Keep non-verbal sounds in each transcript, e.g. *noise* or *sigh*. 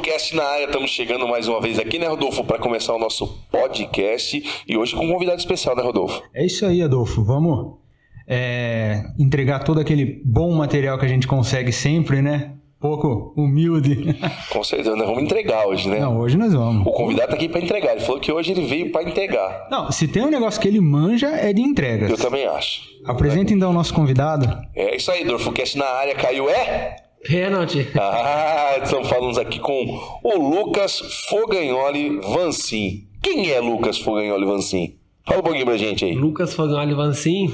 Cast na área, estamos chegando mais uma vez aqui, né, Rodolfo, para começar o nosso podcast e hoje com um convidado especial, né, Rodolfo? É isso aí, Adolfo. Vamos é, entregar todo aquele bom material que a gente consegue sempre, né? Pouco humilde. *laughs* Com certeza, nós vamos entregar hoje, né? Não, hoje nós vamos. O convidado tá aqui para entregar. Ele falou que hoje ele veio para entregar. Não, se tem um negócio que ele manja, é de entregas. Eu também acho. Apresenta então o nosso convidado. É isso aí, Dorfo Cast na área, caiu, é? Pênalti. Ah, estamos falando aqui com o Lucas Fogagnoli Vancin. Quem é Lucas Fogagnoli Vancin? Fala um pouquinho pra gente aí. Lucas Fogagnoli Vancin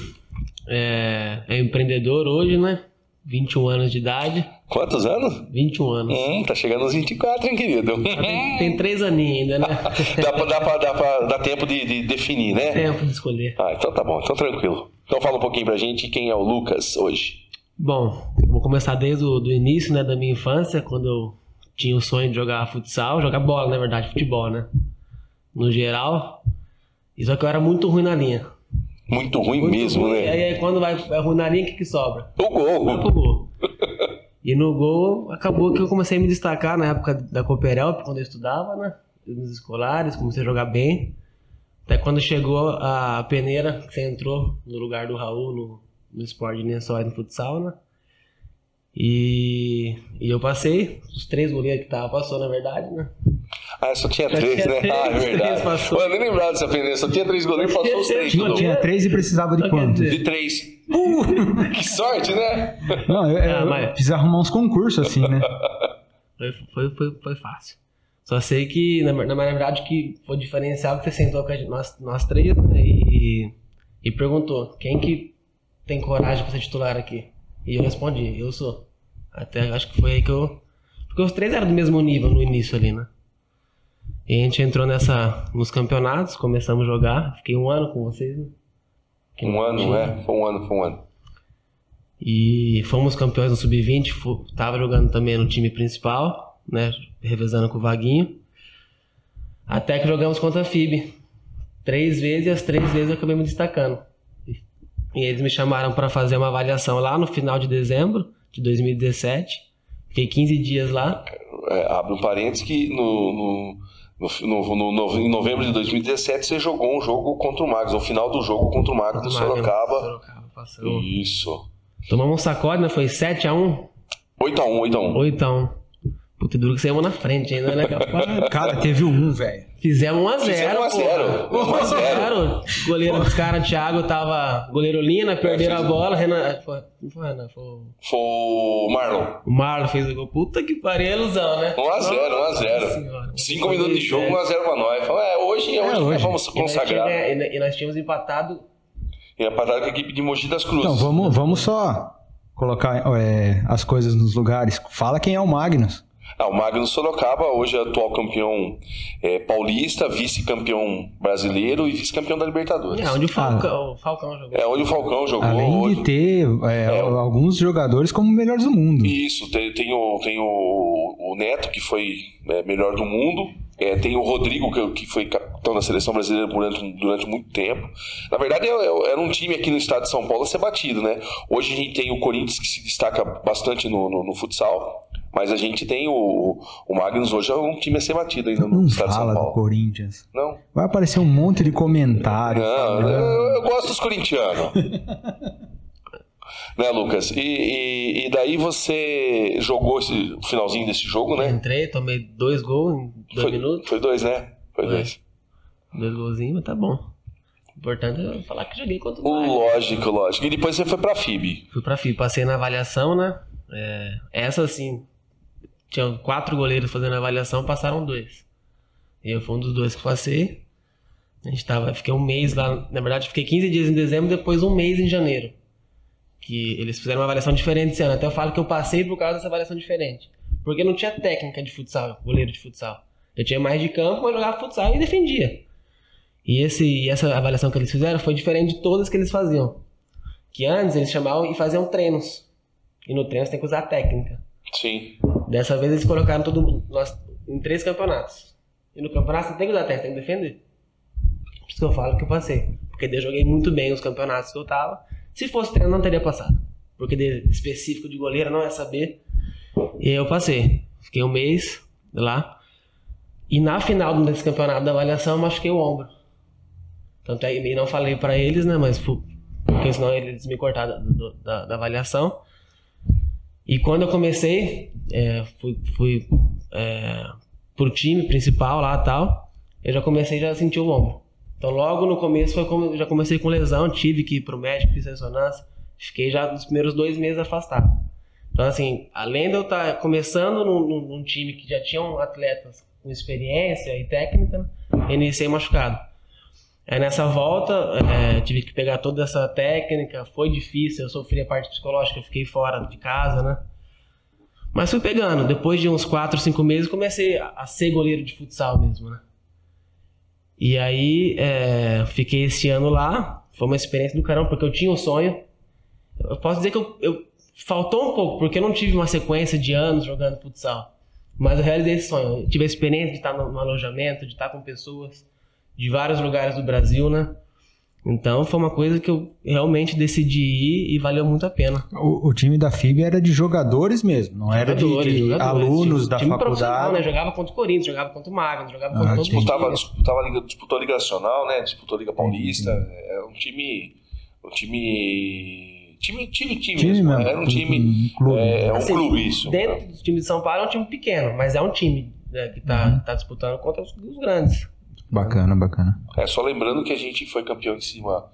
é, é empreendedor hoje, né? 21 anos de idade. Quantos anos? 21 anos. Hum, tá chegando aos 24, hein, querido? Tem, tem três aninhos ainda, né? *laughs* dá, pra, dá, pra, dá, pra, dá tempo de, de definir, né? Tempo de escolher. Ah, então tá bom, então tranquilo. Então fala um pouquinho pra gente quem é o Lucas hoje. Bom, começar desde o do início, né, da minha infância, quando eu tinha o sonho de jogar futsal, jogar bola, na verdade, futebol, né? No geral. Só que eu era muito ruim na linha. Muito ruim Muito mesmo, ruim. né? Aí, aí quando vai, vai ruim na linha, o que, que sobra? O Vai gol. pro gol. E no gol, acabou que eu comecei a me destacar na época da Cooperelp, quando eu estudava, né? Nos escolares, comecei a jogar bem. Até quando chegou a peneira, que você entrou no lugar do Raul no, no esporte de lençóis no futsal, né? E, e eu passei, os três goleiros que tava passou, na verdade, né? Ah, só tinha Só três, tinha né? três, ah, é verdade. passou. Eu nem lembrava dessa peneira, só tinha três goleiros e passou os três. Tinha- tudo. Tinha três e precisava de Só quantos? De três. *laughs* que sorte, né? Não, eu, eu Ah, mas- preciso arrumar uns concursos assim, né? *laughs* Foi, foi, foi, foi fácil. Só sei que, na, na verdade, que foi diferencial que você sentou com a gente, nós, nós três, né? E, e perguntou, quem que tem coragem pra ser titular aqui? E eu respondi, eu sou. Até acho que foi aí que eu... Porque os três eram do mesmo nível no início ali, né? E a gente entrou nessa, nos campeonatos, começamos a jogar. Fiquei um ano com vocês, né? Um não ano, tinha. né? Foi um ano, foi um ano. E fomos campeões no Sub-20, fu- tava jogando também no time principal, né? Revezando com o Vaguinho. Até que jogamos contra a FIB. Três vezes e as três vezes eu acabei me destacando. E eles me chamaram para fazer uma avaliação lá no final de dezembro de 2017. Fiquei 15 dias lá. É, abre um parênteses que no, no, no, no- no- em novembro de 2017 você jogou um jogo contra o Magos, o final do jogo contra o Magos do Sorocaba. Sorocaba passou. Isso. Tomamos um sacode, né? Foi 7x1, 8x1, 8x1. 8x1. Puta, duro que saímos na frente ainda, né? Capaz. Cara, teve um, velho. Fizemos 1x0. Fizemos 1 a 0. 1 a 0. Goleiro dos caras, Thiago, tava. Goleiro Lina, perderam a bola. Renan. Foi, não foi Renan, foi. o- Foi o Marlon. O Marlon fez o gol. Puta que pariu, é ilusão, né? 1x0, 1x0. 5 minutos de jogo, 1x0 pra nós. Falei, é, hoje é hoje, nós hoje. vamos E nós, consagrar. tinha- e nós tínhamos empatado. E a patada com a equipe de Mogi das Cruzes. Então, vamos, vamos só colocar é, as coisas nos lugares. Fala quem é o Magnus. Ah, o Magnus Sorocaba, hoje é atual campeão é, paulista, vice-campeão brasileiro e vice-campeão da Libertadores. É, onde o Falcão, o Falcão jogou. É onde o Falcão jogou Além hoje. de ter é, alguns jogadores como melhores do mundo. Isso, tem, tem o, tem o, o Neto, que foi é, melhor do mundo. É, tem o Rodrigo, que, que foi capitão da seleção brasileira durante, durante muito tempo. Na verdade, é- é- era um time aqui no estado de São Paulo a ser batido, né? Hoje a gente tem o Corinthians, que se destaca bastante no, no, no futsal. Mas a gente tem o, o Magnus, hoje é um time a ser batido ainda no Não estado de São fala do Paulo. Corinthians. Não? Vai aparecer um monte de comentário. Não, eu, eu gosto dos corintianos. *laughs* né, Lucas? E, e, e daí você jogou esse finalzinho desse jogo, né? Entrei, tomei dois gols em dois Foi, minutos. foi dois, né? Foi Foi. dois. Dois golzinhos, mas tá bom. O importante é falar que joguei contra o Bayern. Lógico, lógico. E depois você foi pra FIB. Fui pra FI, passei na avaliação, né? É, essa assim, tinha quatro goleiros fazendo a avaliação, passaram dois. Eu fui um dos dois que passei. A gente tava, fiquei um mês lá, na verdade fiquei 15 dias em dezembro, depois um mês em janeiro. Que eles fizeram uma avaliação diferente esse ano. Até eu falo que eu passei por causa dessa avaliação diferente. Porque não tinha técnica de futsal, goleiro de futsal. Eu tinha mais de campo, mas jogava futsal e defendia. E, esse, e essa avaliação que eles fizeram foi diferente de todas que eles faziam. Que antes eles chamavam e faziam treinos. E no treino você tem que usar técnica. Sim. Dessa vez eles colocaram todo nós, em três campeonatos. E no campeonato você tem que usar técnica, tem que defender. Por isso que eu falo que eu passei. Porque eu joguei muito bem os campeonatos que eu tava. Se fosse treino, não teria passado. Porque de específico de goleiro não é saber. E aí eu passei. Fiquei um mês. lá. E na final desse campeonato da avaliação eu machuquei o ombro. Tanto é que não falei para eles, né? Mas porque senão eles me cortaram da, da, da avaliação. E quando eu comecei, é, fui, fui é, pro time principal lá tal, eu já comecei já a sentir o ombro. Então logo no começo foi como eu já comecei com lesão, tive que ir pro médico, fiz ressonância, fiquei já nos primeiros dois meses afastado. Então assim, além de eu estar tá começando num, num, num time que já tinham atletas com experiência e técnica, iniciei machucado. Aí nessa volta, é, tive que pegar toda essa técnica, foi difícil, eu sofri a parte psicológica, fiquei fora de casa, né? Mas fui pegando. Depois de uns 4, 5 meses, comecei a ser goleiro de futsal mesmo, né? E aí, é, fiquei esse ano lá. Foi uma experiência do caramba, porque eu tinha um sonho. Eu posso dizer que eu, eu faltou um pouco, porque eu não tive uma sequência de anos jogando futsal. Mas eu realizei esse sonho. Eu tive a experiência de estar no, no alojamento, de estar com pessoas de vários lugares do Brasil, né? Então foi uma coisa que eu realmente decidi ir e valeu muito a pena. O, o time da FIB era de jogadores mesmo, não era de, de alunos time, da time faculdade. Né? Jogava contra o Corinthians, jogava contra o Magno, jogava contra ah, todo disputava, disputava a Liga, disputou a Liga Nacional, né? Disputou a Liga Paulista. É um time. Um time. Time, time, time, time mesmo. Era um time. Clube. É, é um assim, clube isso. Dentro do time de São Paulo é um time pequeno, mas é um time né, que está uhum. tá disputando contra os, os grandes. Bacana, bacana. É, só lembrando que a gente foi campeão em cima.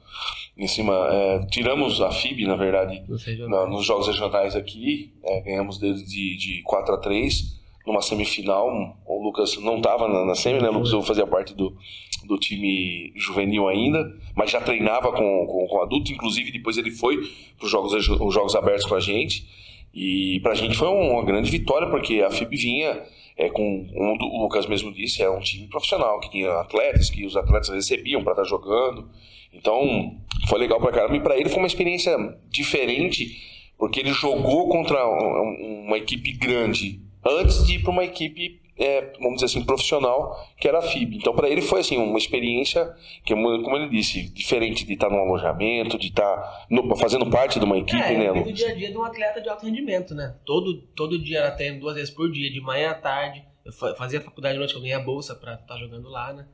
Em cima é, tiramos a FIB, na verdade, na, nos jogos regionais aqui. É, ganhamos deles de, de 4 a 3 numa semifinal. O Lucas não estava na, na semi, né? O Lucas fazia parte do, do time juvenil ainda, mas já treinava com, com, com adulto. Inclusive, depois ele foi para os jogos, os jogos abertos com a gente. E para a gente foi uma grande vitória, porque a FIB vinha é, com um, o Lucas mesmo disse, é um time profissional, que tinha atletas, que os atletas recebiam para estar tá jogando. Então, foi legal para caramba. E para ele foi uma experiência diferente, porque ele jogou contra uma equipe grande antes de ir para uma equipe é, vamos dizer assim, profissional, que era a FIB. Então, para ele foi assim uma experiência que, como ele disse, diferente de estar num alojamento, de estar no, fazendo parte de uma equipe, é, né? É, o dia a dia de um atleta de alto rendimento, né? Todo, todo dia era treino duas vezes por dia, de manhã à tarde. Eu fazia faculdade de noite, eu ganhei a bolsa para estar tá jogando lá, né?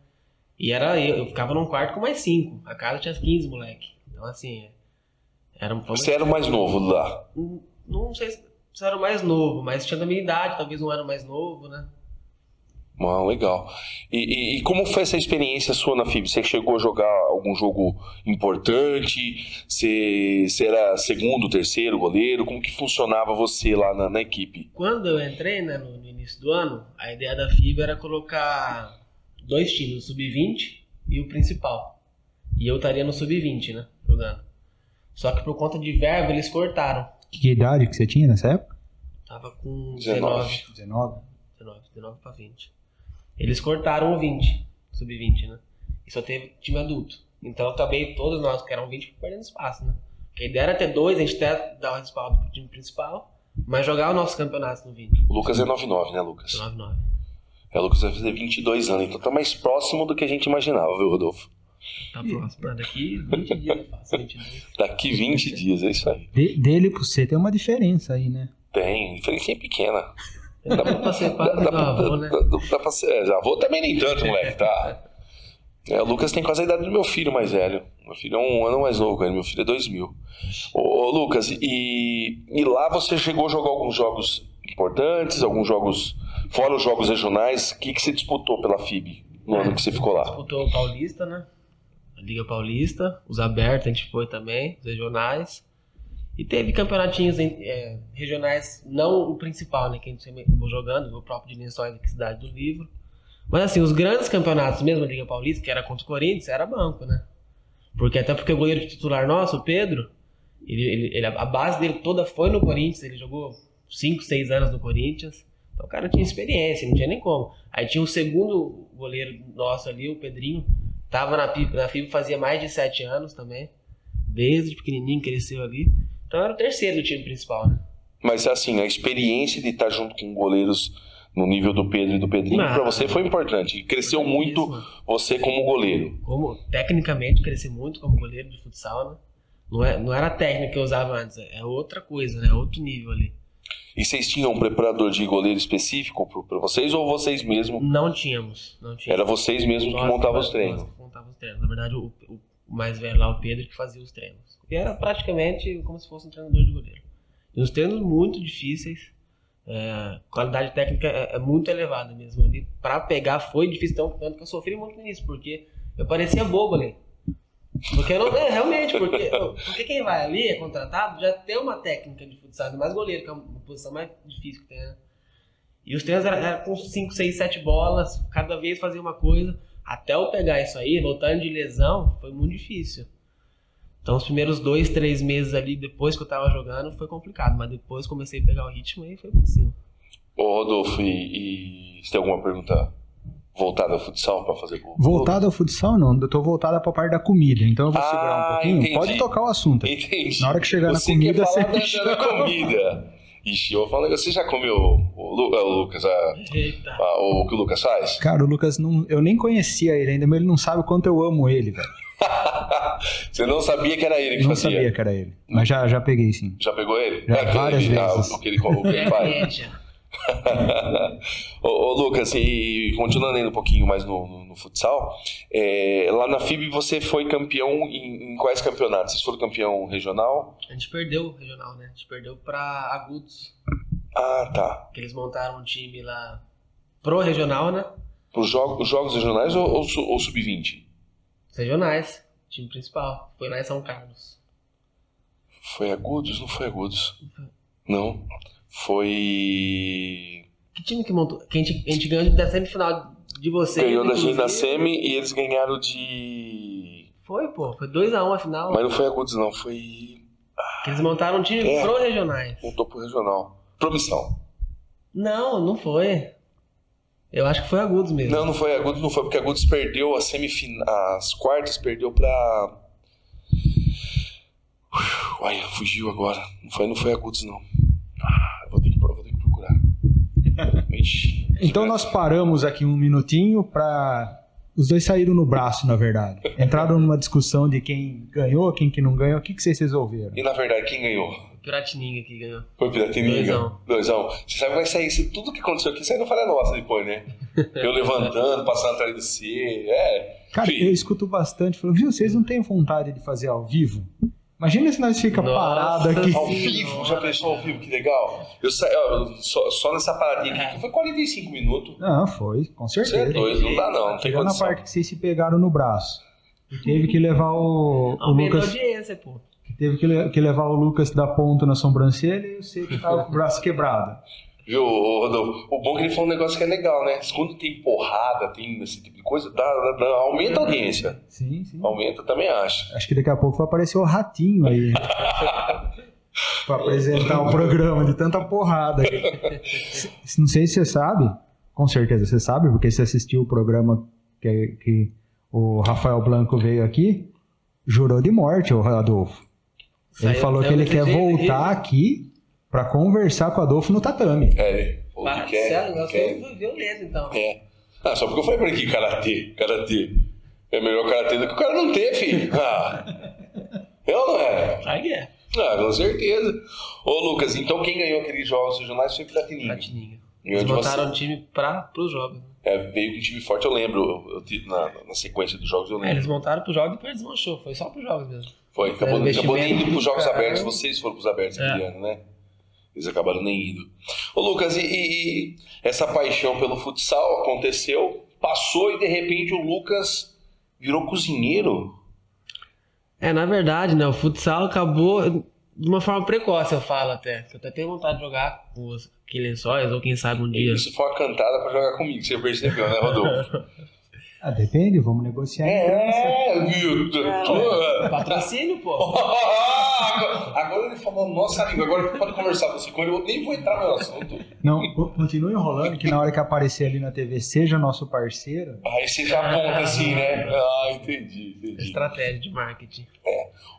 E era eu, eu ficava num quarto com mais cinco. A casa tinha 15 moleque. Então, assim, era um Você era o mais novo lá? Não, não sei se era o mais novo, mas tinha da minha idade, talvez um ano mais novo, né? Ah, legal. E, e, e, como foi essa experiência sua na FIB? Você chegou a jogar algum jogo importante? Você, você era segundo, terceiro goleiro? Como que funcionava você lá na, na equipe? Quando eu entrei né, no, no, início do ano, a ideia da FIB era colocar dois times, o sub-20 e o principal. E eu estaria no sub-20, né? Jogando. Só que por conta de verba eles cortaram. Que idade que você tinha nessa época? Tava com 19. 19? 19, 19 para 20. Eles cortaram o 20, sub-20, né? E só teve time adulto. Então também todos nós que eram 20 perdendo espaço, né? Porque a ideia era ter dois, a gente até dar o respaldo pro time principal, mas jogar o nosso campeonato no 20. O Lucas é 99, né, Lucas? 99. É, o Lucas vai fazer 22 anos, então tá mais próximo do que a gente imaginava, viu, Rodolfo? Tá próximo. daqui 20 dias eu faço, 22. Daqui 20 dias, é isso aí. De, dele pro você tem uma diferença aí, né? Tem, diferença pequena. Dá pra ser quase dá, dá, avô, né? Dá, dá pra ser, é, avô também nem tanto, moleque, tá? É, o Lucas tem quase a idade do meu filho mais velho. Meu filho é um ano mais novo, meu filho é 2000. Ô, ô Lucas, e, e lá você chegou a jogar alguns jogos importantes, alguns jogos, fora os jogos regionais, o que, que você disputou pela FIB no é, ano que você ficou lá? Disputou o Paulista, né? A Liga Paulista, os abertos a gente foi também, os regionais. E teve campeonatinhos é, regionais, não o principal, né? Que a gente acabou jogando, o próprio de Lençóis Cidade do Livro. Mas assim, os grandes campeonatos, mesmo a Liga Paulista, que era contra o Corinthians, era banco, né? Porque até porque o goleiro titular nosso, o Pedro, ele, ele, ele, a base dele toda foi no Corinthians, ele jogou 5, 6 anos no Corinthians. Então o cara tinha experiência, não tinha nem como. Aí tinha o segundo goleiro nosso ali, o Pedrinho, tava na FIB, na FIB fazia mais de 7 anos também. Desde pequenininho cresceu ali. Então era o terceiro do time principal, né? Mas assim, a experiência de estar junto com goleiros no nível do Pedro e do Pedrinho, para você foi importante. Cresceu muito você como goleiro. Como, tecnicamente, cresci muito como goleiro de futsal, né? Não, é, não era a técnica que eu usava antes, é outra coisa, né? Outro nível ali. E vocês tinham um preparador de goleiro específico para vocês ou vocês mesmos? Não tínhamos. Não tínhamos. Era vocês mesmos que Nós- montavam os treinos. nós que montava os treinos. Na verdade, o, o mais velho lá, o Pedro, que fazia os treinos. E era praticamente como se fosse um treinador de goleiro. E os treinos muito difíceis. é, qualidade técnica é, é muito elevada mesmo. Ali, pra pegar foi difícil, tão- tanto que eu sofri muito com isso, porque eu parecia bobo ali. Porque não. É, realmente, porque, porque quem vai ali é contratado já tem uma técnica de futsal, mais goleiro, que é uma posição mais difícil que tem, né? E os treinos eram, eram com 5, 6, 7 bolas, cada vez fazia uma coisa. Até eu pegar isso aí, voltando de lesão, foi muito difícil. Então os primeiros dois, três meses ali, depois que eu tava jogando, foi complicado. Mas depois comecei a pegar o ritmo e foi pra cima. Ô Rodolfo, e, e você tem alguma pergunta voltada ao futsal para fazer com Voltado ao futsal, não. Eu tô voltada pra parte da comida. Então eu vou Ah, segurar um pouquinho. entendi. Pode tocar o assunto. Entendi. Na hora que chegar na você *laughs* comida, quer falar você da, da, da comida. Ixi, eu vou falar negócio. Você já comeu o, Lu- é, o Lucas, a- Eita. a- o que o Lucas faz? Cara, o Lucas, não, eu nem conhecia ele ainda, mas ele não sabe o quanto eu amo ele, velho. *laughs* você não sabia que era ele que Não fazia? sabia que era ele. Mas já, já peguei sim. Já pegou ele? Já, É, várias ele- ah, vezes. o que ele, o que ele faz. *laughs* Ô, ô, Lucas, e continuando ainda um pouquinho mais no, no- no futsal, é, lá na FIB você foi campeão em, em quais campeonatos? Vocês foram campeão regional? A gente perdeu o regional, né? A gente perdeu pra Agudos. Ah, tá. Que eles montaram um time lá pro regional, né? Os jogos, os jogos regionais ou, ou, ou sub-20? Os regionais. Time principal. Foi lá em São Carlos. Foi agudos? Não foi agudos. Não. Foi. Que time que montou? Que a gente, a gente ganhou da semifinal de vocês. Ganhou da gente na semi e eles ganharam de. Foi, pô. Foi 2x1 a final. Mas não foi agudos, não. Foi. Que eles montaram um time É. pro regionais. Voltou pro regional. Promissão. Não, não foi. Eu acho que foi Agudos mesmo. Não, não foi agudos, não foi porque agudos perdeu as semifinais. As quartas perdeu pra. Uf, Ai, fugiu agora. Não foi, não foi agudos, não. Ah, eu vou ter que, vou ter que procurar. Ixi. Então nós paramos aqui um minutinho pra. Os dois saíram no braço, na verdade. Entraram numa discussão de quem ganhou, quem que não ganhou. O que, que vocês resolveram? E na verdade, quem ganhou? Piratininga que ganhou. Foi Piratininga? Doisão. Doisão. Você sabe que vai sair isso, tudo que aconteceu aqui sai no falha nossa depois, né? *laughs* Eu levantando, passando atrás de você. É. Cara, Filho. eu escuto bastante. Falo, viu, vocês não têm vontade de fazer ao vivo? Imagina se nós fica Nossa parado aqui. Ao vivo, já pensou ao vivo? Que legal. Eu saí, ó, só, só nessa paradinha aqui, foi 45 minutos. Não, foi, com Você é certeza. doido, não dá não, não tem condição. parte que vocês se pegaram no braço. E teve que levar o, o Lucas. audiência, pô. Teve que, le- que levar o Lucas da ponta na sobrancelha e você que tava com o braço quebrado. Viu, ô, Rodolfo? O bom é que ele falou um negócio que é legal, né? Quando tem porrada, tem esse tipo de coisa, dá, dá- dá- aumenta a audiência. Sim, sim. Aumenta, também acho. Acho que daqui a pouco vai aparecer o ratinho aí. *laughs* pra apresentar o programa de tanta porrada. Não sei se você sabe, com certeza você sabe, porque você assistiu o programa que, que o Rafael Blanco veio aqui, jurou de morte, o Adolfo. Ele Saiu- falou que ele quer jeito, voltar aqui pra conversar com o Adolfo no tatame. É, ou que quer, somos violento, então. É. Ah, só porque eu falei pra ele que karatê, karatê. É melhor karatê do que o cara não ter, filho. *laughs* Ah. É ou não é? Aí que é. Ah, com certeza. Ô, Lucas, então quem ganhou aqueles jogos regionais foi Piratininga. Piratininga. Eles de você. montaram um time pra, pros jogos. É, veio com um time forte, eu lembro. Eu, eu na, na sequência dos jogos, eu É, lembro. eles montaram pros jogos e depois desmanchou. Foi só pros jogos mesmo. Foi, acabou, É, acabou nem indo pros jogos cara. abertos, vocês foram pros abertos É. aquele ano, né? Eles acabaram nem indo. Ô Lucas, e, e- e essa paixão pelo futsal aconteceu, passou e de repente o Lucas virou cozinheiro? É, na verdade, né? O futsal acabou de uma forma precoce, eu falo até. Eu até tenho vontade de jogar com os lençóis, ou quem sabe um dia. Isso foi uma cantada pra jogar comigo, você percebeu, né, Rodolfo? *laughs* Ah, depende, vamos negociar. é, viu? Tu- tu- Patrocínio, pô. agora, *laughs* agora ele falou nossa língua, agora pode conversar você com ele, eu nem vou entrar no assunto. Não, co- continue enrolando, que na hora que aparecer ali na TV, seja nosso parceiro. Aí você já aponta assim, né? Ah, entendi, entendi. Estratégia de marketing.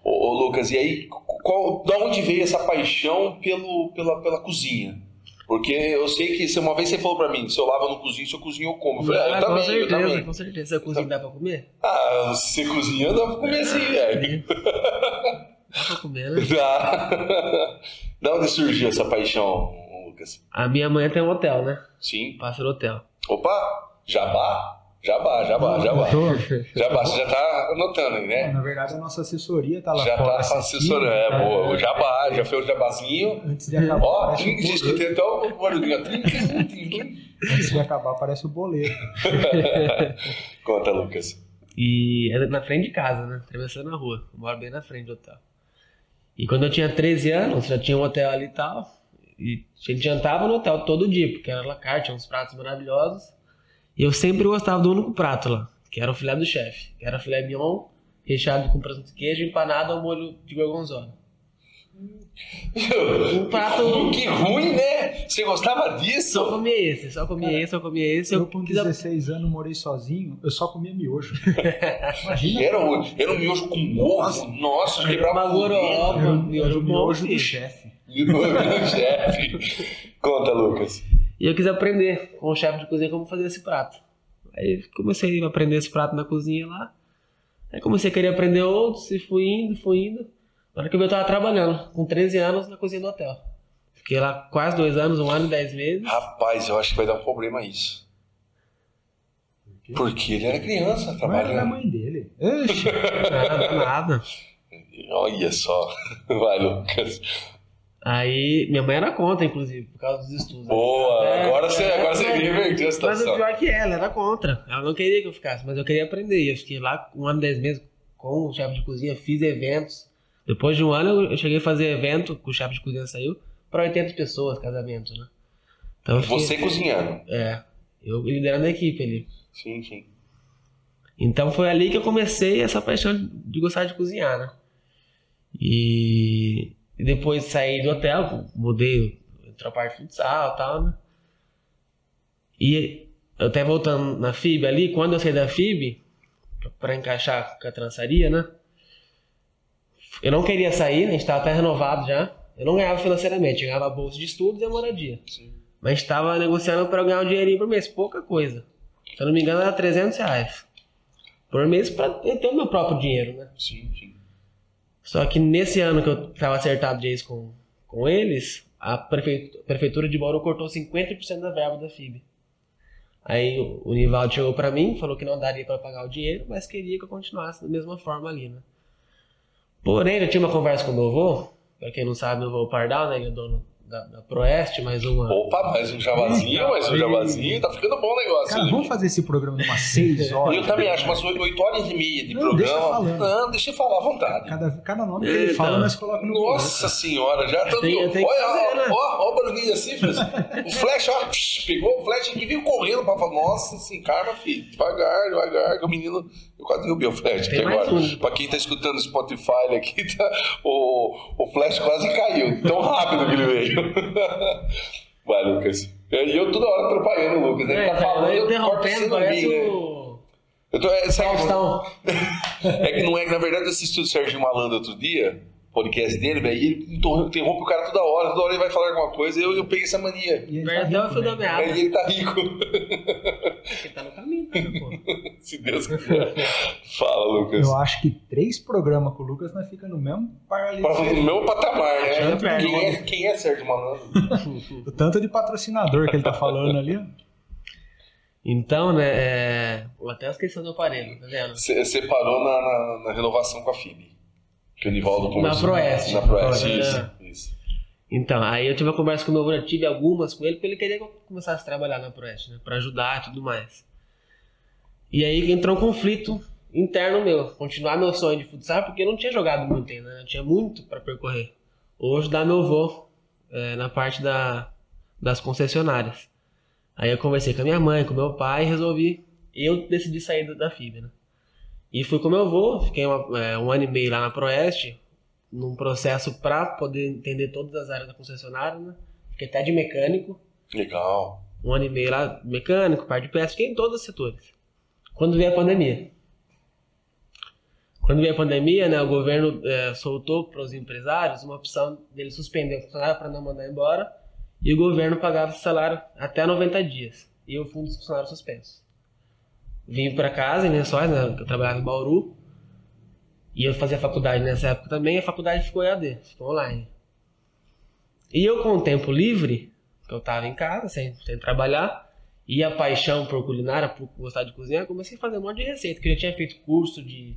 Ô, ô, Lucas, e aí, qual, da onde veio essa paixão pelo, pela, pela cozinha? Porque eu sei que se uma vez você falou pra mim, se eu lavo no cozinho, se eu cozinho, eu como. Eu falei, ah, eu também, com eu certeza, também. com certeza. Você cozinha dá pra comer? Ah, se você cozinha, dá pra comer assim, velho. Dá pra comer, né? Dá. *laughs* Da onde surgiu essa paixão, Lucas? A minha mãe tem um hotel, né? Sim. Pássaro Hotel. Opa, jabá. Jabá, jabá, jabá. Jabá, você já tá anotando aí, né? Na verdade, a nossa assessoria tá lá Já fora tá assistindo, assessorando, é, tá? boa. O jabá, já fez o jabazinho. Antes de acabar, Ó, já escutei boleto. até o barulhinho. Antes de acabar, parece o boleto. *laughs* Conta, Lucas. E é na frente de casa, né? Atravessando a rua. Eu moro bem na frente do hotel. E quando eu tinha 13 anos, já tinha um hotel ali e tal. E a gente jantava no hotel todo dia, porque era la carte, tinha uns pratos maravilhosos. E eu sempre gostava do único prato lá, que era o filé do chefe. Que era filé mignon, recheado com presunto de queijo, empanado ao molho de gorgonzola. Um prato... *laughs* Que ruim, né? Você gostava Só disso? comia esse, só comia esse, só comia esse. Eu, Eu, com quis 16 anos, morei sozinho, eu só comia miojo. *laughs* Imagina. Era um, era um miojo com ovo. Nossa, quebrava uma gororoba, Era, o- miojo era o bom, miojo do chefe. Meu chefe. Conta, Lucas. E eu quis aprender com o chefe de cozinha como fazer esse prato. Aí comecei a aprender esse prato na cozinha lá. Aí comecei a querer aprender outros e fui indo, fui indo. Na hora que eu vi, eu tava trabalhando, com 13 anos, na cozinha do hotel. Fiquei lá quase dois anos, um ano e dez meses. Rapaz, eu acho que vai dar um problema isso. Porque ele era criança Não era trabalhando. mãe dele. *laughs* Ixi, Nada, nada. Olha só. *laughs* Vai, Lucas. Aí minha mãe era contra, inclusive, por causa dos estudos. Boa, É, agora você, é, agora você é. revertiu a Mas o situação. pior é que ela era contra. Ela não queria que eu ficasse, mas eu queria aprender. E eu fiquei lá um ano e dez meses com o chefe de cozinha, fiz eventos. Depois de um ano eu- cheguei a fazer evento, que o chefe de cozinha saiu, para 80 pessoas, casamento, né? Então, fiquei- Você cozinhando. É, eu liderando a equipe ali. Sim, sim. Então foi ali que eu comecei essa paixão de gostar de cozinhar, né? E, e depois saí do hotel, mudei pra parte de futsal e tal, né? E até voltando na FIB ali, quando eu saí da FIB, pra encaixar com a trançaria, né? Eu não queria sair, a gente tava até renovado já. Eu não ganhava financeiramente, eu ganhava bolsa de estudos e a moradia. Sim. Mas estava negociando para ganhar um dinheirinho por mês, pouca coisa. Se eu não me engano, era 300 reais por mês para ter o meu próprio dinheiro, né? Sim, sim. Só que nesse ano que eu estava acertado de com, com eles, a prefeitura, de Bauru cortou 50% da verba da FIB. Aí o, Nivaldo chegou para mim, falou que não daria para pagar o dinheiro, mas queria que eu continuasse da mesma forma ali, né? Porém, eu tinha uma conversa com o meu avô, para quem não sabe, meu avô Pardal, né? Ele é dono da, da Proeste, mais uma... Opa, mais um jabazinho, mais um jabazinho. Tá ficando bom o negócio. cara, vamos fazer esse programa de umas 6 horas. Eu também acho, umas 8 horas e meia de Não, deixa programa. falando. Não, deixa eu falar à vontade. Cada, cada nome que ele fala, nós colocamos no Nossa senhora, já estamos. tenho- Olha, fazer, ó, né? ó, ó o barulhinho assim. O flash, ó, psh, pegou o flash e veio correndo pra falar, nossa, assim, calma, filho, devagar, devagar, que o menino. Eu quase derrubei o flash aqui agora. um. Pra quem tá escutando o Spotify aqui, tá, o, o flash quase caiu, tão rápido que ele veio. *laughs* Vai, Lucas. E eu toda hora atrapalhando o Lucas, né? Ele É, tá falando, eu interrompendo, parece né? o... Eu tô, é, sabe, *laughs* é que não é, na verdade, eu assisti o Sérgio Malandro outro dia, podcast dele, velho, e ele interrompe o cara toda hora, toda hora ele vai falar alguma coisa, e eu, eu peguei essa mania. E ele tá rico, né? Aí ele tá rico. Ele tá no caminho, né, pô? *laughs* Se Deus quiser. Fala, Lucas. Eu acho que três programas com o Lucas nós fica no mesmo par ali. Pra- No meu patamar, né? Chega perto. Quem é, quem é Sérgio Malandro? O tanto de patrocinador que ele tá falando ali. ó. Então, né, é... eu até esqueci do aparelho, tá vendo? Você você parou na, na- na renovação com a FIB. Que o Nivaldo conversou. Proeste. Na Proeste, É. isso. isso. Então, aí eu tive uma conversa com o meu avô, eu tive algumas com ele, porque ele queria que eu começasse a trabalhar na Proeste, né, pra ajudar e tudo mais. E aí entrou um conflito interno meu, continuar meu sonho de futsal, porque eu não tinha jogado muito ainda, né, eu tinha muito pra percorrer. Ou ajudar meu avô é, na parte da, das concessionárias. Aí eu conversei com a minha mãe, com meu pai e resolvi, eu decidi sair da- da FIB, né. E fui com meu avô, fiquei uma- é, um ano e meio lá na Proeste, num processo para poder entender todas as áreas da concessionária, né? Fiquei até de mecânico, Legal. um ano e meio lá, mecânico, parte de peça, fiquei em todos os setores. Quando veio a pandemia. Quando veio a pandemia, né, o governo eh, soltou para os empresários uma opção dele suspender o funcionário para não mandar embora e o governo pagava esse salário até 90 dias e o fundo dos funcionários suspenso. Vim para casa em Lençóis, né, que eu trabalhava em Bauru, e eu fazia faculdade nessa época também, a faculdade ficou EAD, ficou online. E eu com o tempo livre, eu tava em casa, sem, sem trabalhar. E a paixão por culinária, por gostar de cozinhar, comecei a fazer um monte de receita, que eu já tinha feito curso de,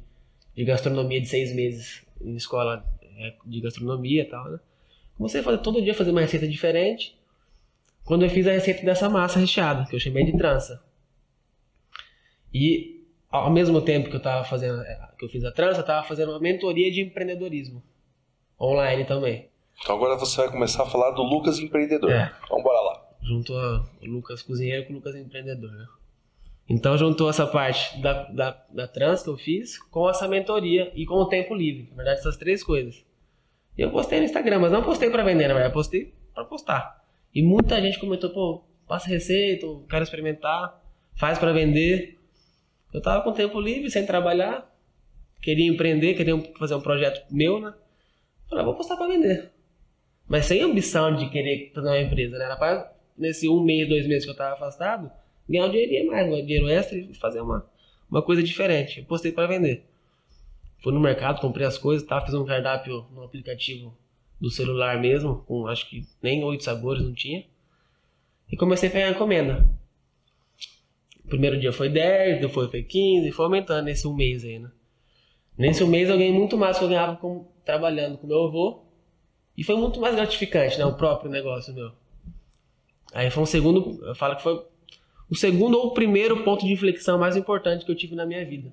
de gastronomia de seis meses em escola é, de gastronomia e tal, né? Comecei a fazer todo dia fazer uma receita diferente. Quando eu fiz a receita dessa massa recheada, que eu chamei de trança. E ao mesmo tempo que eu tava fazendo, é, que eu fiz a trança, eu tava fazendo uma mentoria de empreendedorismo online também. Então agora você vai começar a falar do Lucas Empreendedor. É. Vamos bora lá. Juntou a- o Lucas cozinheiro com o Lucas empreendedor, né? Então juntou essa parte da, da, da trans que eu fiz com essa mentoria e com o tempo livre. Na verdade, essas três coisas. E eu postei no Instagram, mas não postei pra vender, na verdade, eu postei pra postar. E muita gente comentou, pô, passa receita, quero experimentar, faz pra vender. Eu tava com tempo livre, sem trabalhar, queria empreender, queria fazer um projeto meu, né? Falei, ah, vou postar pra vender. Mas sem ambição de querer fazer uma empresa, né? Era pra, nesse um mês, dois meses que eu tava afastado, ganhar um dinheirinho mais, um dinheiro extra e fazer uma, uma coisa diferente. Eu postei pra vender. Fui no mercado, comprei as coisas, tá? fiz um cardápio no aplicativo do celular mesmo, com acho que nem oito sabores não tinha. E comecei a pegar encomenda. Primeiro dia foi 10, depois foi 15, foi aumentando nesse um mês aí, né? Nesse um mês eu ganhei muito mais que eu ganhava com- trabalhando com meu avô. E foi muito mais gratificante, né? O próprio negócio meu. Aí foi um segundo, eu falo que foi o segundo ou o primeiro ponto de inflexão mais importante que eu tive na minha vida.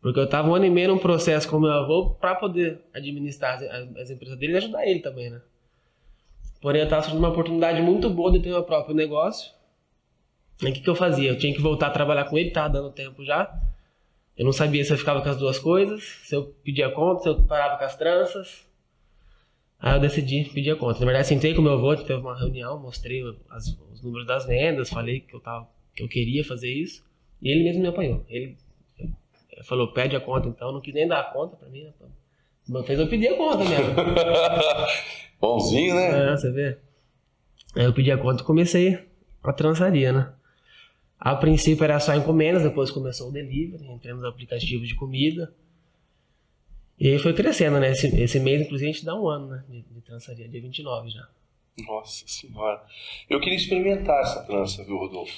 Porque eu tava um ano e meio num processo com meu avô para poder administrar as, as- as empresas dele e ajudar ele também, né? Porém, eu tava surgindo uma oportunidade muito boa de ter meu próprio negócio. O que, que eu fazia? Eu tinha que voltar a trabalhar com ele, tava dando tempo já. Eu não sabia se eu ficava com as duas coisas, se eu pedia conta, se eu parava com as tranças. Aí eu decidi pedir a conta. Na verdade, sentei com meu avô, teve uma reunião, mostrei as- os números das vendas, falei que eu, tava, que eu queria fazer isso. E ele mesmo me apanhou. Ele falou, pede a conta então, não quis nem dar a conta pra mim. né? Fez eu pedir a conta mesmo. *laughs* Bonzinho, né? É, você vê? Aí eu pedi a conta e comecei a trançaria, né? A princípio era só encomendas, depois começou o delivery, entrei nos aplicativos de comida. E aí foi crescendo, né? Esse, esse mês, inclusive, a gente dá um ano, né? De, de trançaria, dia 29 já. Nossa senhora. Eu queria experimentar essa trança, viu, Rodolfo?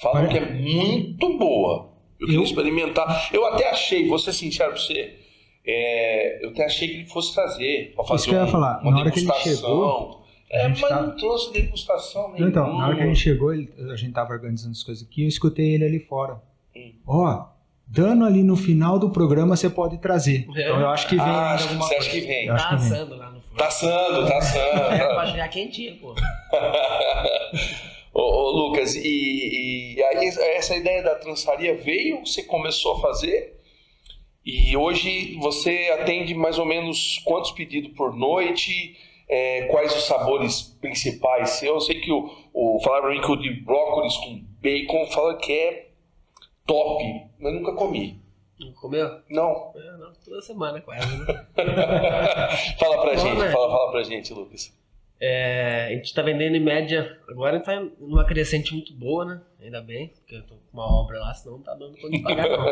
Falam que é muito boa. Eu queria Eu- experimentar. Eu até achei, vou ser sincero pra você, é, eu até achei que ele fosse trazer pra fazer que eu ia falar. Na hora que ele chegou, É, a mas tava- não trouxe degustação nenhuma. Então, na hora que a gente chegou, ele- a gente tava organizando as coisas aqui, eu escutei ele ali fora. Hum. Ó, dando ali no final do programa você pode trazer. É. Então eu acho que vem Ah, acho alguma você acha coisa. que vem. Tá assando lá no forno. Tá assando, tá assando. *laughs* É, pra chegar quentinho, pô. *laughs* Ô, ô, Lucas, e, e aí essa ideia da trançaria veio, você começou a fazer e hoje você atende mais ou menos quantos pedidos por noite? É, quais os sabores principais? Eu sei que o, o falaram pra mim que o de brócolis com bacon fala que é top, mas nunca comi. Não comeu? Não. É, não, toda semana quase, né? *laughs* fala pra Bom, gente, né? fala, fala pra gente, Lucas. É, a gente tá vendendo em média, agora tá numa crescente muito boa, né? Ainda bem, porque eu tô com uma obra lá, senão não tá dando conta de pagar não.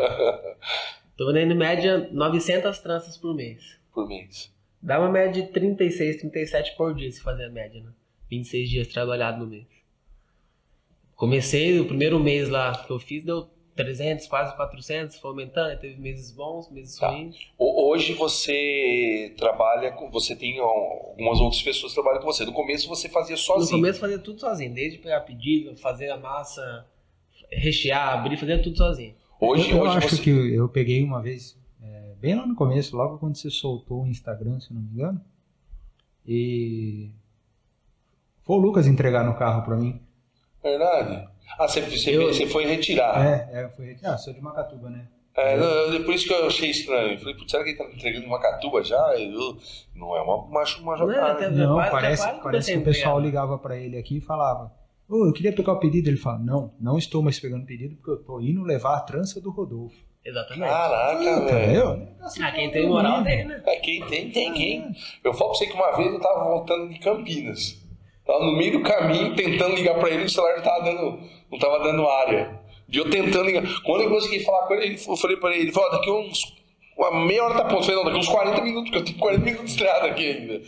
*laughs* Tô vendendo em média 900 tranças por mês. Por mês. Dá uma média de 36, 37 por dia se fazer a média, né? 26 dias trabalhado no mês. Comecei, o primeiro mês lá que eu fiz deu 300, quase 400, foi aumentando, teve meses bons, meses Tá. ruins. Ho- Hoje você trabalha com. Você tem algumas outras pessoas que trabalham com você. No começo você fazia No sozinho. começo fazia tudo sozinho, desde pegar pedido, fazer a massa, rechear, abrir, fazia tudo sozinho. Hoje, eu, eu hoje acho você. que eu peguei uma vez, bem lá no começo, logo quando você soltou o Instagram, se eu não me engano. E. Foi o Lucas entregar no carro pra mim. Verdade. Ah, você, você, Eu- você foi retirar. É, é, foi. Ah, sou de Macatuba, né? É, não, eu- por isso que eu achei estranho. Eu falei, putz, será que ele tá entregando uma catuba já? Eu- não é uma, uma, uma Não é, jogada. Não, quase- parece, parece que o pessoal ligava pra ele aqui e falava: Ô, eu queria pegar o pedido. Ele fala: Não, não estou mais pegando pedido porque eu tô indo levar a trança do Rodolfo. Exatamente. Caraca, velho. eu- ah, quem tem moral tem, né? É, quem tem, tem quem. Eu falo pra você que uma vez eu tava voltando de Campinas. Tava no meio do caminho tentando ligar pra ele, o celular não tava dando, não tava dando área. E eu tentando ligar. Quando eu consegui falar com ele, eu falei pra ele, ele falou, "Ó, daqui uns. Uma meia hora tá pronto. Eu falei, não, daqui uns 40 minutos, porque eu tenho 40 minutos de estrada aqui ainda.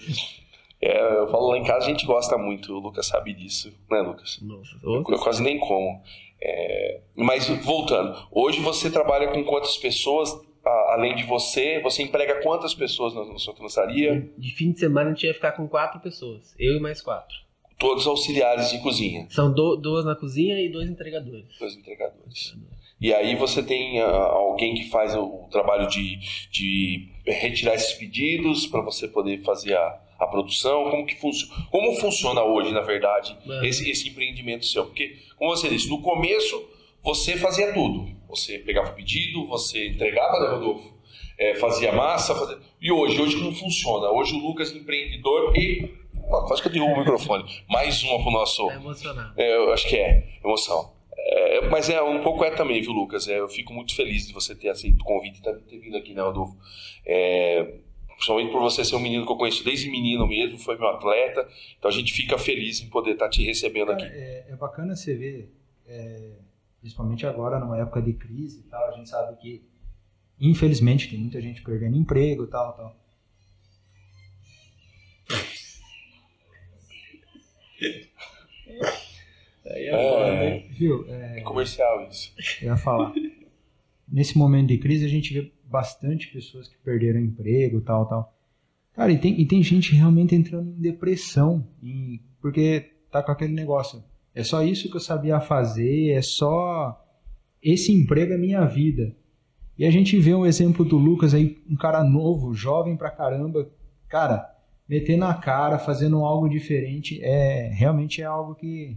É, eu falo lá em casa, a gente gosta muito, o Lucas sabe disso, né, Lucas? Nossa, Eu, eu quase nem como. É, mas voltando, hoje você trabalha com quantas pessoas? a- além de você, você emprega quantas pessoas na, na sua trançaria? de fim de semana a gente ia ficar com quatro pessoas. Eu e mais quatro. Todos auxiliares de cozinha, São do- duas na cozinha e dois entregadores. dois entregadores. E aí você tem ah, alguém que faz o, trabalho de, de retirar esses pedidos para você poder fazer a, a produção. Como que funciona? Como funciona hoje, na verdade, Uhum. esse, esse empreendimento seu? Porque, como você disse, no começo você fazia tudo. Você pegava o pedido, você entregava, né, Rodolfo? É, fazia massa, fazia... e hoje, hoje como funciona? Hoje o Lucas é empreendedor e quase que eu derrubo o microfone. Mais uma pro nosso. Tá emocionado. É, eu acho que é, emoção. É, mas é um pouco é também, viu, Lucas? É, eu fico muito feliz de você ter aceito o convite e ter, ter vindo aqui, né, Rodolfo? É, principalmente por você ser um menino que eu conheço desde menino mesmo, foi meu atleta. Então a gente fica feliz em poder estar te recebendo Cara, aqui. é, é bacana você ver, é, principalmente agora, numa época de crise e tal, a gente sabe que, infelizmente, tem muita gente perdendo emprego e tal, tal. Aí É, Viu? É, é comercial isso. eu ia falar. Nesse momento de crise, a gente vê bastante pessoas que perderam emprego, tal, tal. Cara, e tem, e tem gente realmente entrando em depressão, porque tá com aquele negócio. É só isso que eu sabia fazer, é só. Esse emprego é minha vida. E a gente vê um exemplo do Lucas aí, um cara novo, jovem pra caramba. Cara, metendo a cara, fazendo algo diferente, é realmente é algo que,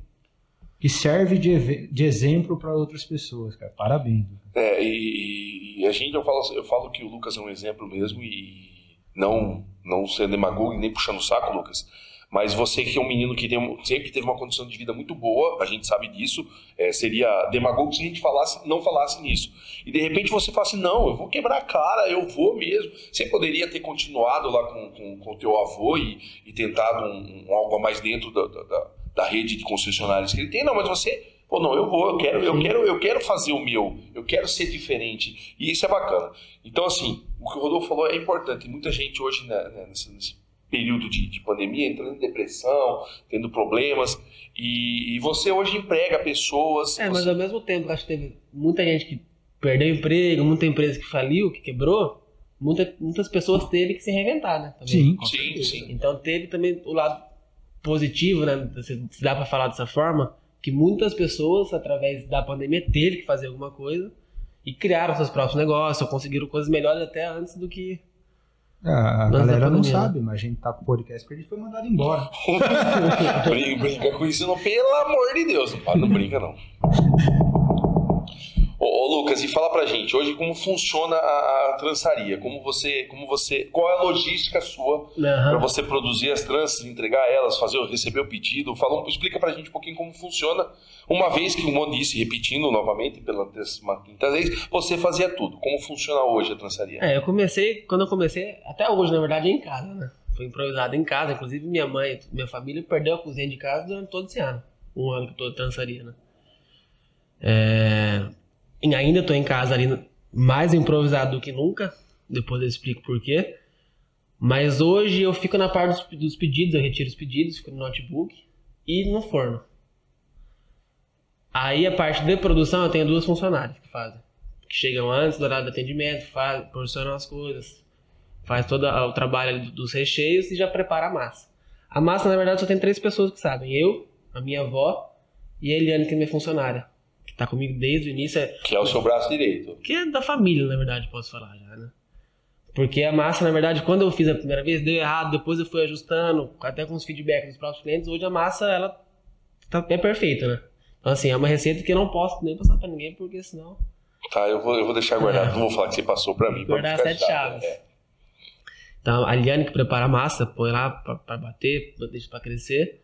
que serve de, de exemplo para outras pessoas, cara. Parabéns. É, e, e a gente, eu falo, eu falo que o Lucas é um exemplo mesmo e não, não sendo demagogo e nem puxando o saco, Lucas. Mas você que é um menino que tem, sempre teve uma condição de vida muito boa, a gente sabe disso, é, seria demagogo se a gente falasse, não falasse nisso. E de repente você fala assim, não, eu vou quebrar a cara, eu vou mesmo. Você poderia ter continuado lá com o com, com teu avô e, e tentado um, um algo a mais dentro da, da- da rede de concessionários que ele tem, não, mas você Pô, não, eu vou, eu quero, eu quero, eu quero fazer o meu, eu quero ser diferente. E isso é bacana. Então, assim, o que o Rodolfo falou é importante. Muita gente hoje, né, né, nesse, nesse período de, de pandemia, entrando em depressão, tendo problemas. E, e você hoje emprega pessoas. É, mas você- ao mesmo tempo, acho que teve muita gente que perdeu emprego, muita empresa que faliu, que quebrou. Muita, muitas pessoas teve que se reinventar, né? também. Sim, Sim, sim. Então teve também o lado positivo, né? Se se dá pra falar dessa forma, que muitas pessoas, através da pandemia, teve que fazer alguma coisa e criaram seus próprios negócios, ou conseguiram coisas melhores até antes do que. É, A galera não né? sabe, mas a gente tá com o podcast porque a gente foi mandado embora. *laughs* brinca, brinca com isso, não, pelo amor de Deus. Não brinca, não. *laughs* Lucas, e fala pra gente, hoje como funciona a, a trançaria? Como você, como você, qual é a logística sua Aham. para você produzir as tranças, entregar elas, fazer, receber o pedido? Fala, explica pra gente um pouquinho como funciona. Uma vez que o Mon disse, repetindo novamente pela décima quinta vez, você fazia tudo. Como funciona hoje a trançaria? É, eu comecei, quando eu comecei, até hoje, na verdade, é em casa, né? Foi improvisado em casa, inclusive minha mãe, minha família perdeu a cozinha de casa durante todo esse ano. Um ano que eu tô de trançaria, né? É... E ainda tô em casa ali, mais improvisado do que nunca, depois eu explico por quê. Mas hoje eu fico na parte dos, dos pedidos, eu retiro os pedidos, fico no notebook e no forno. Aí a parte de produção eu tenho duas funcionárias que fazem. Que chegam antes do horário de atendimento, faz, as coisas, faz todo o trabalho dos recheios e já prepara a massa. A massa, na verdade, só tem três pessoas que sabem. Eu, a minha avó e a Eliane, que é minha funcionária. Que tá comigo desde o início. É, Que é o seu braço direito. que é da família, na verdade, posso falar já, né? Porque a massa, na verdade, quando eu fiz a primeira vez, deu errado, depois eu fui ajustando, até com os feedbacks dos próprios clientes, hoje a massa, ela tá, é perfeita, né? Então, assim, é uma receita que eu não posso nem passar pra ninguém, porque senão... Tá, eu vou, eu vou deixar guardado. Não vou falar que você passou pra mim. pra Guardar ficar sete chaves. É. Então, a Liane que prepara a massa, põe lá pra, pra bater, deixa pra crescer.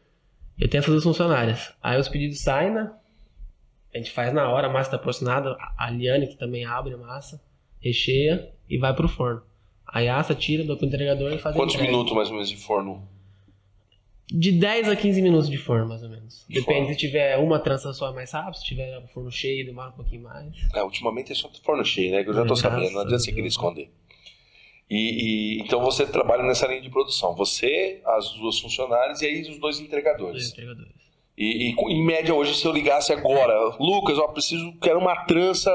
Eu tenho essas duas funcionárias. Aí os pedidos saem, né? A gente faz na hora, a massa tá porcionada. A Liane que também abre a massa, recheia e vai pro forno. Aí assa, tira, dou pro entregador e faz Quantos minutos mais ou menos de forno? De 10 a 15 minutos de forno, mais ou menos. De Depende, forno. se tiver uma trança só é mais rápido, se tiver o forno cheio demora um pouquinho mais. É, ultimamente é só forno cheio, né? Que eu já tô Graças sabendo, não adianta você querer esconder. E, e- então você trabalha nessa linha de produção. Você, as duas funcionárias e aí os dois Dois entregadores. E, e, em média hoje, se eu ligasse agora, Lucas, ó, preciso, quero uma trança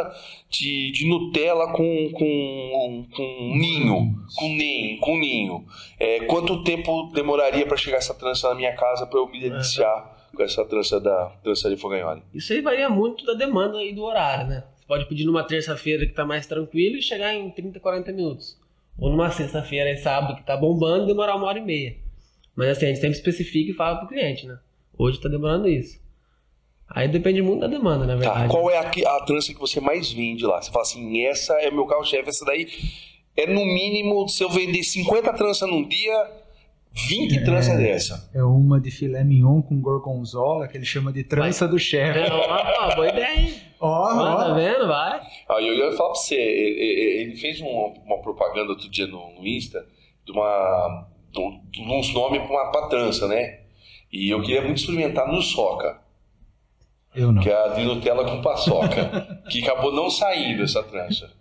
de, de Nutella com, com, com ninho, com ninho, com ninho. É, quanto tempo demoraria para chegar essa trança na minha casa para eu me deliciar com essa trança da trança de fogagnoli? Isso aí varia muito da demanda e do horário, né? Você pode pedir numa terça-feira que tá mais tranquilo e chegar em 30, 40 minutos. Ou numa sexta-feira e sábado que tá bombando demorar uma hora e meia. Mas assim, a gente sempre especifica e fala pro cliente, né? Hoje tá demorando isso. Aí depende muito da demanda, na Tá, verdade. qual é a, a trança que você mais vende lá? Você fala assim, essa é meu carro-chefe, essa daí é no mínimo, se eu vender 50 tranças num dia, 20 tranças dessa. É uma de filé mignon com gorgonzola, que ele chama de trança do chefe. É uma, uma boa ideia, hein? Ó, Ó, tá vendo? Vai. Aí eu ia falar pra você, ele ele fez uma, uma propaganda outro dia no, no Insta de uma. de, de uns nomes pra uma pra trança, né? E eu queria muito experimentar no soca, Eu não. que é a de Nutella com paçoca, *laughs* que acabou não saindo essa trança.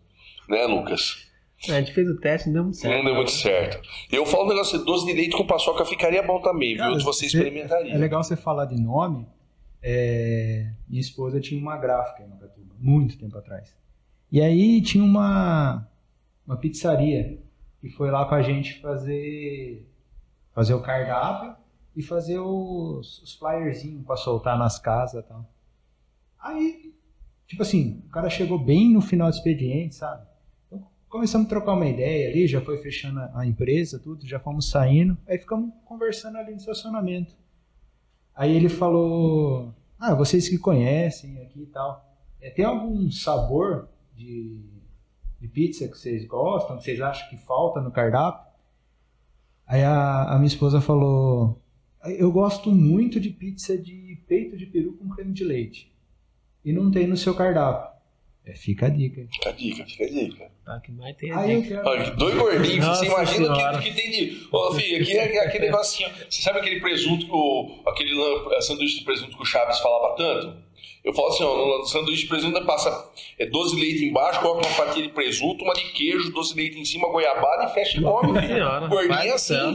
Né, Lucas? A gente fez o teste, não deu muito certo. Não deu muito certo. Eu falo um negócio, doce de leite com paçoca ficaria bom também, viu? Cara, Você cê- experimentaria. É legal você falar de nome. É, minha esposa tinha uma gráfica em Macatuba, muito tempo atrás. E aí tinha uma, uma pizzaria que foi lá com a gente fazer, fazer o cardápio e fazer os, os flyerzinhos para soltar nas casas e tal. Aí, tipo assim, o cara chegou bem no final do expediente, sabe? Então, começamos a trocar uma ideia ali, já foi fechando a empresa, tudo, já fomos saindo. Aí ficamos conversando ali no estacionamento. Aí ele falou: Ah, vocês que conhecem aqui e tal, é, tem algum sabor de, de pizza que vocês gostam, que vocês acham que falta no cardápio? Aí a, a minha esposa falou: Eu gosto muito de pizza de peito de peru com creme de leite. E não tem no seu cardápio. É, fica a dica. Fica a dica, fica a dica. Tá, que mais tem a Aí eu dica. quero. Dois gordinhos, Nossa você imagina o que, que tem de. Ô, filho, aqui é aquele *laughs* negocinho. Você sabe aquele presunto que o. aquele lan- sanduíche de presunto que o Chaves falava tanto? Eu falo assim, ó, no sanduíche de presunto passa é, 12 leite embaixo, coloca uma fatia de presunto, uma de queijo, 12 leite em cima, goiabada e fecha e come, do assim. céu.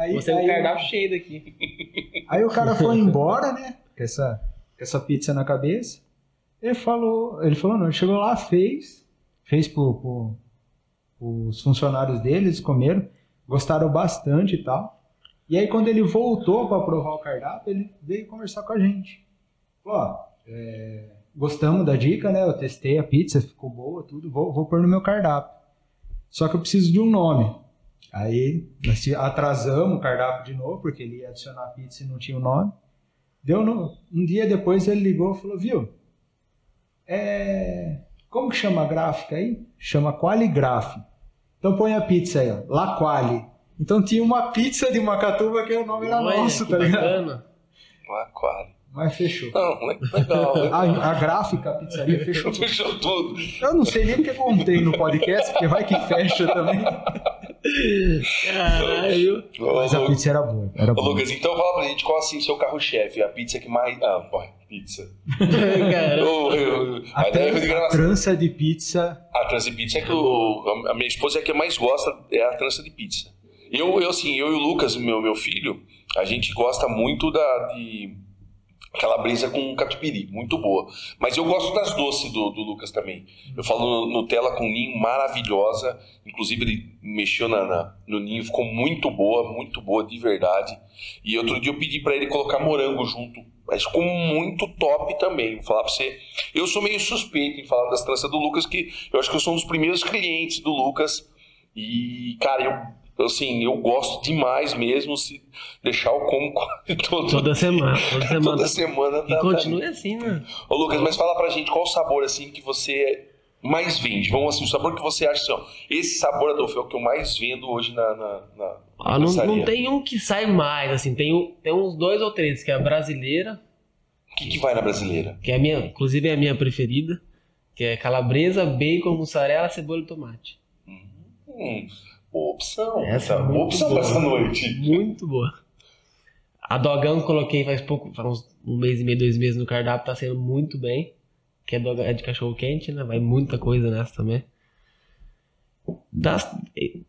Aí, Você é um aí- cardápio cheio daqui. Aí o cara foi *laughs* embora, né? Com essa, com essa pizza na cabeça. Ele falou, ele falou, não, ele chegou lá, fez, fez pro, pro, os funcionários dele, eles comeram, gostaram bastante e tal. E aí quando ele voltou para provar o cardápio, ele veio conversar com a gente. Falou, ó, é, gostamos da dica, né? Eu testei a pizza, ficou boa, tudo, vou, vou pôr no meu cardápio. Só que eu preciso de um nome. Aí nós atrasamos o cardápio de novo, porque ele ia adicionar a pizza e não tinha o nome. Deu no, um dia depois ele ligou e falou, viu? É, como que chama a gráfica aí? Chama Qualigraph. Então põe a pizza aí, ó. La Quali. Então tinha uma pizza de Macatuba que o nome era Olha, nosso, que tá ligado? bacana. Ah, quase. Mas fechou. Não, le- legal. *laughs* legal. A, a gráfica, a pizzaria fechou. *laughs* Fechou tudo. Eu não sei nem porque contei no podcast, porque vai que fecha também. *laughs* Caralho. Ô, Mas a pizza era boa. Era boa. Lucas, então fala pra gente qual assim o seu carro-chefe, a pizza que mais. Ah, pô, pizza. *laughs* Caramba. Ô, eu- A, a de trança, a trança de pizza. A trança de pizza é que o, a minha esposa é a que mais gosta, é a trança de pizza. Eu, eu assim, eu e o Lucas, meu, meu filho, a gente gosta muito da de calabresa com catupiry, muito boa. Mas eu gosto das doces do, do Lucas também. Eu falo Nutella com ninho, maravilhosa. Inclusive ele mexeu na, na- no ninho, ficou muito boa, muito boa de verdade. E outro dia eu pedi pra ele colocar morango junto. Mas ficou muito top também. Vou falar pra você. Eu sou meio suspeito em falar das tranças do Lucas, que eu acho que eu sou um dos primeiros clientes do Lucas. E, cara, eu assim, eu gosto demais mesmo. Se deixar eu como quase *laughs* todo, Toda semana. Toda semana. toda semana. E tá- tá- continue assim, né? Ô Lucas, mas fala pra gente qual o sabor assim que você mais vende. Vamos assim, o sabor que você acha assim, ó. Esse sabor, Adolfo, é o que eu mais vendo hoje na. na, na Ah, não, não tem um que sai mais, assim. Tem, um- tem uns dois ou três, que é a brasileira, O que, que vai na brasileira? que é a minha, inclusive é a minha preferida, que é calabresa, bacon, mussarela, cebola e tomate. Hum, boa opção. Essa é boa opção boa. essa noite. Muito boa. A dogão coloquei faz pouco, faz uns um mês e meio, dois meses no cardápio, tá sendo muito bem. Que é, dogão- é de cachorro quente, né? Vai muita coisa nessa também. Das,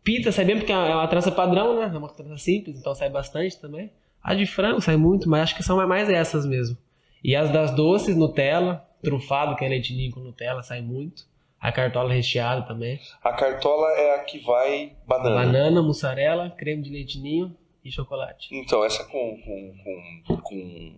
Pizza sai bem porque é uma trança padrão, né? É uma trança simples, então sai bastante também. A de frango sai muito, mas acho que são mais essas mesmo. E as das doces, Nutella, trufado, que é leitinho com Nutella, sai muito. A cartola recheada também. A cartola é a que vai banana. Banana, mussarela, creme de leitinho e chocolate. Então, essa com, com, com, com,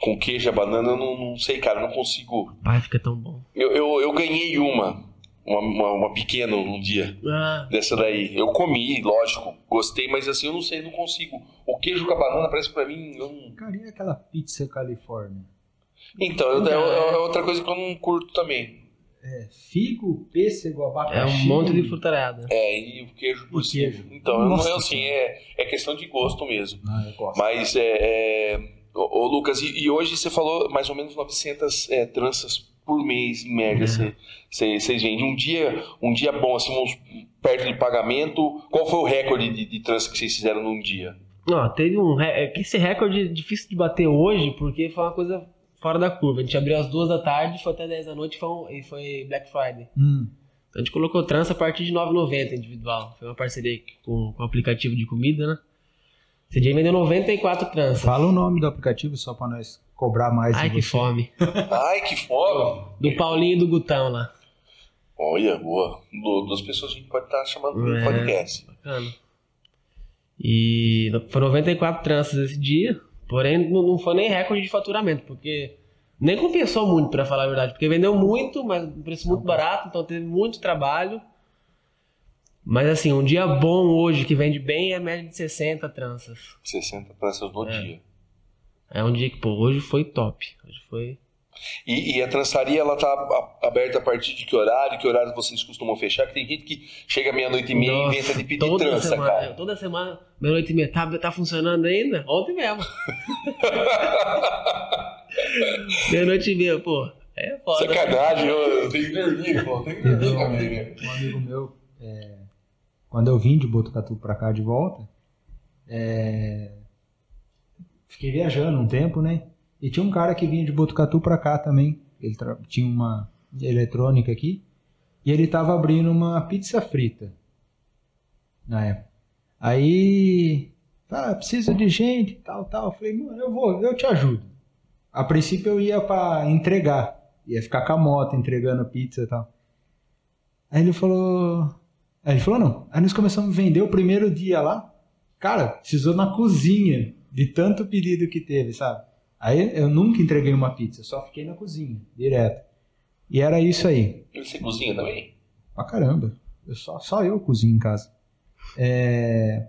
com queijo e banana, eu não, não sei, cara, não consigo. Pai, fica tão bom. Eu, eu, eu ganhei uma, uma, uma, uma pequena um dia. Ah, Dessa daí. Eu comi, lógico, gostei, mas assim, eu não sei, não consigo. O queijo com a banana parece pra mim. eu não- Cara, e aquela pizza Califórnia? Então, é, é outra coisa que eu não curto também. É figo, pêssego, é abacaxi. um monte de frutarada. É, e o queijo por O cima. queijo. Então, eu não Nossa é assim, é, é questão de gosto mesmo. Ah, eu gosto. Mas, é, é, ô, ô, Lucas, e, e hoje você falou mais ou menos 900 é, tranças por mês, em média, É. você- você- vocês vendem. Um dia, um dia bom, assim, uns, perto de pagamento, qual foi o recorde de, de trança que vocês fizeram num dia? Não, teve um. re- é que Esse recorde é difícil de bater hoje, porque foi uma coisa fora da curva. A gente abriu às duas da tarde, foi até 10 da noite foi um- e foi Black Friday. Hum, Então a gente colocou trança a partir de 9,90 individual. Foi uma parceria com, com o aplicativo de comida, né? Esse dia vendeu 94 tranças. fala o nome do aplicativo só pra nós cobrar mais Ai, que você. fome. Ai, que fome! Do Paulinho e do Gutão lá. Olha, boa. Du- Duas pessoas a gente pode estar chamando no É. podcast. Bacana. E foram 94 tranças esse dia. Porém, não não foi nem recorde de faturamento, porque nem compensou muito, pra falar a verdade. Porque vendeu muito, mas um preço muito barato, então teve muito trabalho. Mas assim, um dia bom hoje que vende bem é média de 60 tranças. 60 tranças no É. dia. É um dia que, pô, hoje foi top. Hoje foi. E, e a trançaria, ela tá aberta a partir de que horário? Que horário vocês costumam fechar? Que tem gente que chega meia-noite e meia e inventa de pedir toda trança, semana, cara. Toda semana, meia-noite e meia. Tá, tá funcionando ainda? Ontem mesmo. *laughs* meia-noite e meia, pô. É foda. Sacanagem, eu, tenho que dormir, pô. Tem que dormir um, também, né? um amigo meu, é, quando eu vim de Botucatu pra cá de volta, é, fiquei viajando um tempo, né? E tinha um cara que vinha de Botucatu pra cá também. Ele tinha uma eletrônica aqui. E ele tava abrindo uma pizza frita. Na época. Aí. Ah, preciso de gente, tal, tal. Eu falei, mano, eu vou, eu te ajudo. A princípio eu ia pra entregar. Ia ficar com a moto entregando pizza e tal. Aí ele falou. Aí ele falou, não. Aí nós começamos a vender o primeiro dia lá. Cara, precisou na cozinha de tanto pedido que teve, sabe? Aí eu nunca entreguei uma pizza, só fiquei na cozinha, direto. E era isso aí. E você cozinha também? Pra caramba. Eu só, só eu cozinho em casa. É,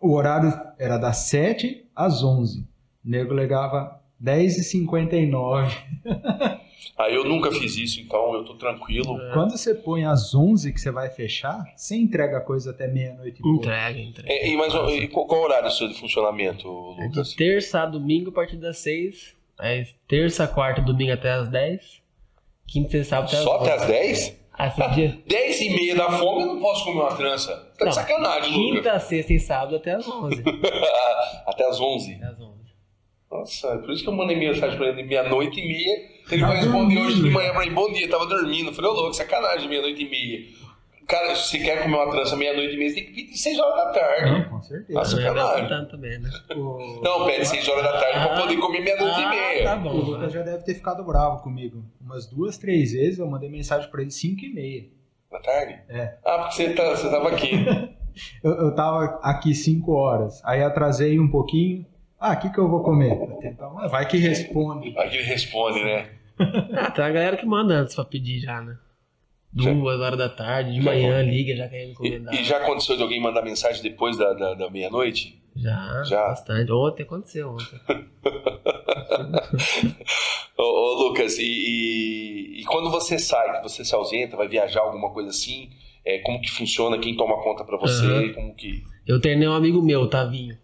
O horário era das 7 às 11. O nego legava 10h59. *laughs* Aí eu nunca fiz isso, então eu tô tranquilo. Quando você põe às 11 que você vai fechar, você entrega a coisa até meia-noite e pouco. Entrega, entrega. É, e, mas, e qual, qual o horário seu de funcionamento, É Lucas? de terça a domingo a partir das 6. Aí terça, quarta, domingo até as 10. Quinta e sábado até as Só até 11. as 10? Ah, esse dia. *laughs* 10 e meia da fome eu não posso comer uma trança. Tá Não, de sacanagem, Lucas. Quinta, sexta e sábado até as 11. *laughs* até as 11. Até as 11. Nossa, é por isso que eu mandei mensagem pra ele meia-noite e meia. Ele Tá vai responder hoje de manhã pra mim, bom dia, tava dormindo. Eu falei, ô louco, sacanagem, meia-noite e meia. Cara, se você quer comer uma trança meia-noite e meia, você tem que pedir 6 horas da tarde. Não, com certeza. Nossa, é sacanagem. contando também, né? O- Não, pede 6 horas da tarde pra Ah. poder comer meia-noite e Ah, meia. tá O bom. Lucas já deve ter ficado bravo comigo. Umas duas, três vezes eu mandei mensagem pra ele 5 e meia. Da tarde? É. Ah, porque você, tá, você tava aqui. *laughs* Eu, eu tava aqui 5 horas. Aí atrasei um pouquinho. Ah, o que, que eu vou comer? Então, vai que responde. Aqui ele responde, né? Ah, *laughs* tem uma galera que manda antes pra pedir já, né? Duas horas da tarde, de manhã, liga, já querendo E, encomendar. e já aconteceu de alguém mandar mensagem depois da, da, da meia-noite? Já, Já. bastante. Ontem aconteceu, ontem. *laughs* Ô, ô, Lucas, e, e- e quando você sai, que você se ausenta, vai viajar, alguma coisa assim, é, como que funciona? Quem toma conta pra você? Aham. Como que... Eu treinei um amigo meu, o Tavinho.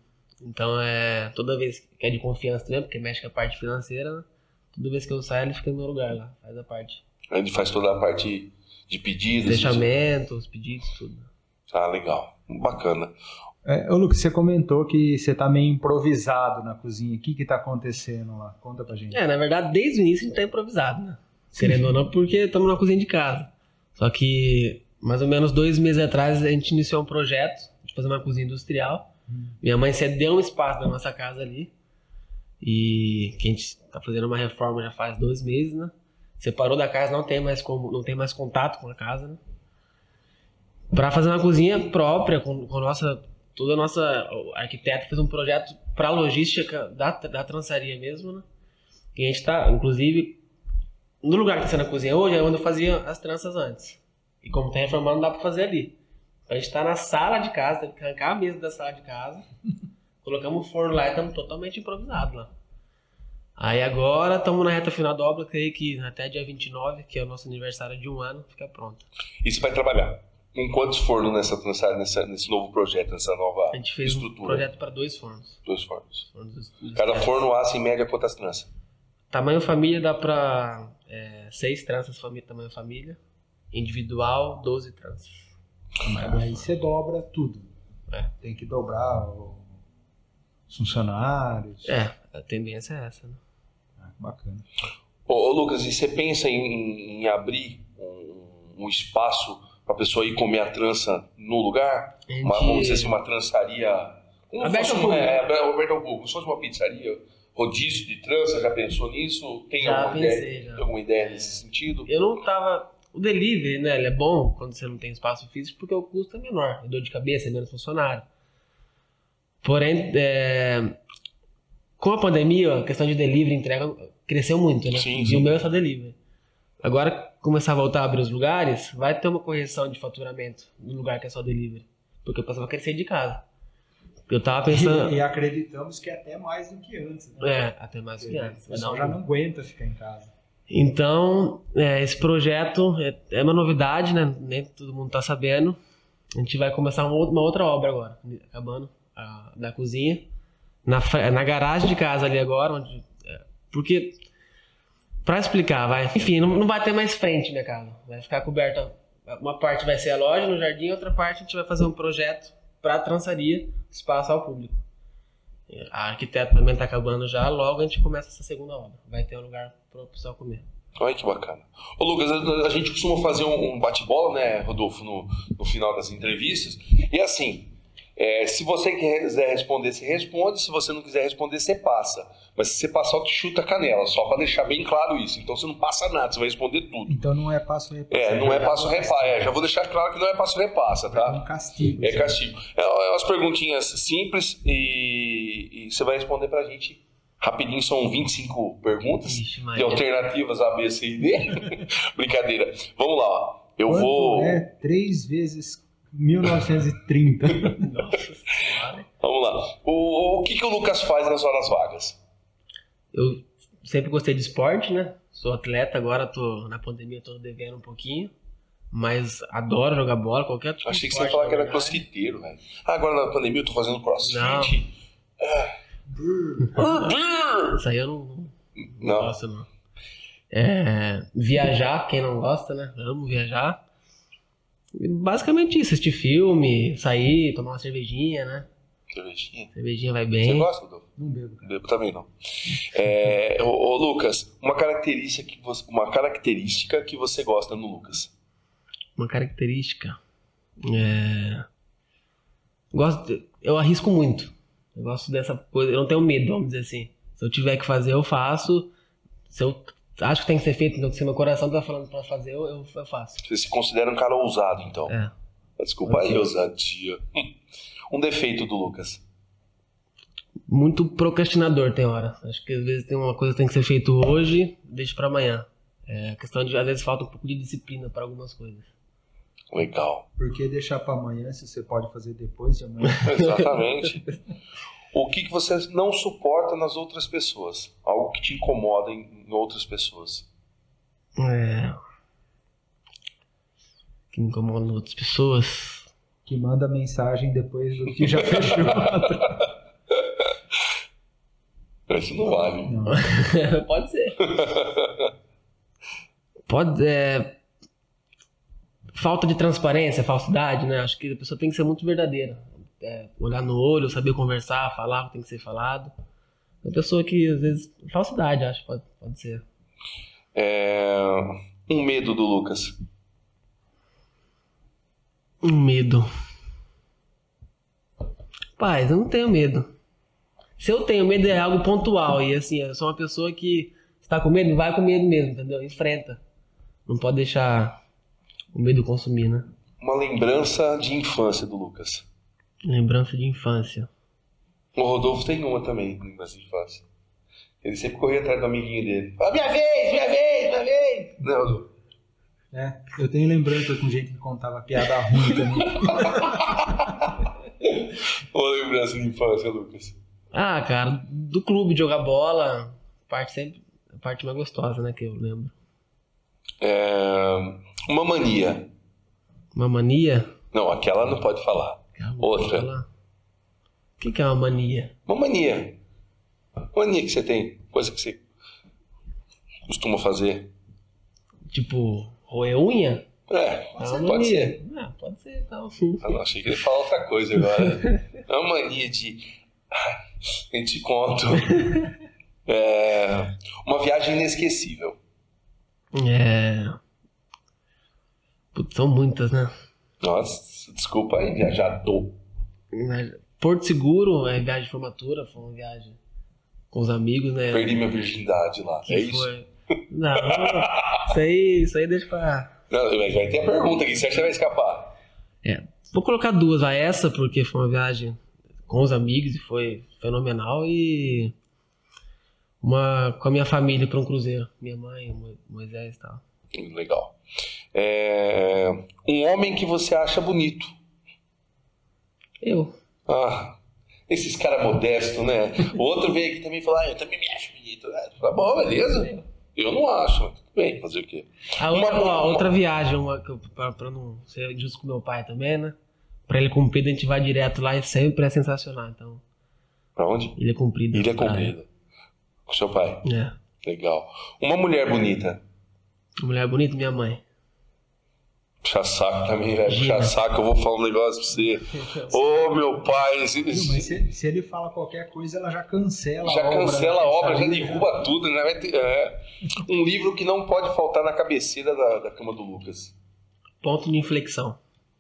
Então é. Toda vez que é de confiança também, porque mexe com a parte financeira, né? Toda vez que eu saio, ele fica no meu lugar lá. Faz a parte. Ele faz toda a parte de pedidos? Fechamento, os pedidos, tudo. Ah, legal. Bacana. É, ô, Lucas, você comentou que você tá meio improvisado na cozinha. O que que tá acontecendo lá? Conta pra gente. É, na verdade, desde o início a gente tá improvisado, né? Sim. Querendo ou não, porque estamos na cozinha de casa. Só que mais ou menos dois meses atrás, a gente iniciou um projeto de fazer uma cozinha industrial. Minha mãe cedeu um espaço da nossa casa ali. E que a gente tá fazendo uma reforma já faz dois meses, né? Separou da casa, não tem mais como, não tem mais contato com a casa, né? Pra fazer uma cozinha própria, com, com a nossa. Toda a nossa. O arquiteto fez um projeto pra logística da, da trançaria mesmo, né? E a gente tá, inclusive, no lugar que tá sendo a cozinha hoje é onde eu fazia as tranças antes. E como tá reformando, dá pra fazer ali. A gente tá na sala de casa, teve que arrancar a mesa da sala de casa. Colocamos o forno lá e estamos totalmente improvisados lá. Aí agora estamos na reta final da obra, creio que até dia 29, que é o nosso aniversário de um ano, fica pronto. E você vai trabalhar com quantos fornos nessa, nessa, nesse novo projeto, nessa nova A gente fez um estrutura? projeto para dois fornos. Dois fornos. Fornos. Cada forno assa em média quantas tranças? Tamanho família dá pra é, seis tranças, família, tamanho família. Individual, 12 tranças. Aí você dobra tudo. É. Tem que dobrar os funcionários. É, a tendência é essa, né? Ah, bacana. Ô, ô, Lucas, e você pensa em, em abrir um, um espaço para a pessoa ir comer a trança no lugar? Gente- Uma, vamos dizer assim, uma trançaria. Como Aberta fosse ao uma, público. é, aberta ao público. Como se fosse uma pizzaria, rodízio de trança, já pensou nisso? Tem, Já alguma, pensei, ideia, já. alguma ideia nesse sentido? Eu não tava. O delivery, né? Ele é bom quando você não tem espaço físico porque o custo é menor. É dor de cabeça, é menos funcionário. Porém, é, com a pandemia, a questão de delivery e entrega cresceu muito, né? Sim, e sim. o meu é só delivery. Agora, começar a voltar a abrir os lugares, vai ter uma correção de faturamento no lugar que é só delivery. Porque o pessoal vai querer sair de casa. Eu tava pensando. E, e acreditamos que é até mais do que antes. Né? É, até mais que antes. O pessoal já não aguenta ficar em casa. Então, é, esse projeto é, é uma novidade, né? Nem todo mundo tá sabendo. A gente vai começar uma, outra- uma outra obra agora, acabando a, da cozinha. Na, na garagem de casa ali agora, onde. é, porque. Pra explicar, vai. Enfim, não, não vai ter mais frente minha casa. Vai ficar coberta. Uma parte vai ser a loja no jardim, outra parte a gente vai fazer um projeto pra trançaria, espaço ao público. A arquiteta também tá acabando já, logo a gente começa essa segunda obra. Vai ter um lugar pro pessoal comer. Olha que bacana. Ô Lucas, a, gente costuma fazer um bate-bola, né, Rodolfo, no, no final das entrevistas. E assim, é, se você quiser responder, você responde. Se você não quiser responder, você passa. Mas se você passar, eu te chuta a canela, só para deixar bem claro isso. Então você não passa nada, você vai responder tudo. Então não é passo repassa. É, não é passo Já repassa. É, já vou deixar claro que não é passo repassa, É tá? um castigo. É castigo. É, é umas perguntinhas simples e, e você vai responder pra gente rapidinho. São 25 perguntas Ixi, de alternativas A, B, C e D. *laughs* Brincadeira. Vamos lá. ó. Eu Quanto vou. é 3 vezes 1930? *laughs* Nossa senhora. Vamos lá. O, o que, que o Lucas faz nas horas vagas? Eu sempre gostei de esporte, né? Sou atleta, agora tô na pandemia, tô devendo um pouquinho. Mas adoro jogar bola, qualquer tipo Achei que você ia falar que era crossfiteiro, velho. Ah, agora na pandemia eu tô fazendo crossfit. *laughs* Isso aí eu não, não Não. gosto, não. É, viajar, quem não gosta, né? Amo viajar. Basicamente isso, assistir filme, sair, tomar uma cervejinha, né? Cervejinha. Cervejinha vai Você bem. gosta, Rodolfo? Não bebo, cara. Bebo também não. É, ô, ô, Lucas, uma característica, que você, uma característica que você gosta no Lucas. Uma característica. É... Gosto Eu arrisco muito. Eu gosto dessa coisa. Eu não tenho medo, vamos dizer assim. Se eu tiver que fazer, eu faço. Se eu acho que tem que ser feito, então, se meu coração tá falando pra fazer, eu, eu, eu faço. Você se considera um cara ousado, então. É. Desculpa aí, ousadia. Hum. Um defeito do Lucas. Muito procrastinador tem hora. Acho que às vezes tem uma coisa que tem que ser feito hoje, deixa pra amanhã. É questão de, às vezes, falta um pouco de disciplina para algumas coisas. Legal. Por que deixar pra amanhã se você pode fazer depois de amanhã? *laughs* Exatamente. *laughs* o que, que você não suporta nas outras pessoas? Algo que te incomoda em, em outras pessoas. É. Que me incomoda em outras pessoas. que manda mensagem depois do que já *laughs* fechou. *laughs* Isso não vale. Não. *laughs* Pode ser. Pode. É... Falta de transparência, falsidade, né? Acho que a pessoa tem que ser muito verdadeira. É, olhar no olho, saber conversar, falar o que tem que ser falado. Uma pessoa que, às vezes. Falsidade, acho, pode, pode ser. É, um medo do Lucas. Um medo. Paz, eu não tenho medo. Se eu tenho medo é algo pontual. E assim, eu sou uma pessoa que está com medo, vai com medo mesmo, entendeu? Enfrenta. Não pode deixar o medo consumir, né? Uma lembrança de infância do Lucas. Lembrança de infância. O Rodolfo tem uma também, lembrança de infância. Ele sempre corria atrás do amiguinho dele. Fala, minha vez, minha vez, minha vez. Não, Rodolfo. É, eu tenho lembrança com gente que contava piada ruim também. *laughs* Uma lembrança de infância, Lucas. Ah, cara, do clube de jogar bola, parte sempre, a parte mais gostosa, né, que eu lembro. É, Uma mania. Uma mania? Não, aquela não pode falar. Calma, Outra. O que, que é uma mania? Uma mania. Mania que você tem. Coisa que você costuma fazer. Tipo, roer unha? É, É pode mania. ser. Ah, pode ser, então. Ah, não, achei que ele ia falar outra coisa agora. É uma mania de. A gente conta. *laughs* É, Uma viagem inesquecível. É. Putz, são muitas, né? Nossa, desculpa aí, viajador. Porto Seguro é viagem de formatura, foi uma viagem com os amigos, né? Perdi minha virgindade lá. Que é isso? foi- Não, isso aí, isso aí deixa pra. Não, mas vai ter a pergunta aqui, você acha que vai escapar? É, vou colocar duas. A essa, porque foi uma viagem com os amigos e foi fenomenal. E uma com a minha família para um cruzeiro. Minha mãe, Mo- Moisés e tal. Legal. É, Um homem que você acha bonito. Eu. Ah, esses caras modestos, né? O outro veio aqui também e falou, ah, eu também me acho bonito. Ah, Tá bom, beleza. Eu não acho, mas tudo bem, fazer o quê? A outra, Uma- ó, uma- outra viagem, uma, pra, pra não ser justo com meu pai também, né? Pra ele comprido, a gente vai direto lá e sempre é sensacional. Então, Pra onde? ilha comprida. Ilha. Comprida. Com seu pai. É. Legal. Uma mulher bonita. Mulher bonita, minha mãe. Puxa saco também, velho. Puxa saco, eu vou falar um negócio pra você. *laughs* Ô, meu pai. Viu, Mas se, se ele fala qualquer coisa, ela já cancela Já a obra. cancela a né? obra, já derruba tudo. Já vai ter, é. *laughs* Um livro que não pode faltar na cabeceira da, da cama do Lucas. Ponto de inflexão.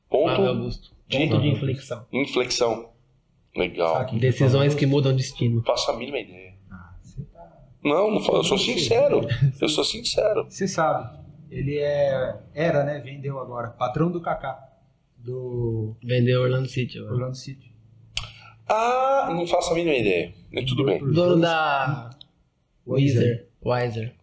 Ponto Augusto. de- Ponto de inflexão. inflexão. Legal. Decisões que mudam destino. Faço a mínima ideia. Ah, você tá- Não, não falo, eu sou sincero. Eu sou sincero. Você sabe, ele é. Era, né? Vendeu agora. Patrão do Kaká. Do Vendeu Orlando City. agora. Orlando City. Ah, não faço a mínima ideia. Mas tudo bem. Dono da Weezer. Wiser.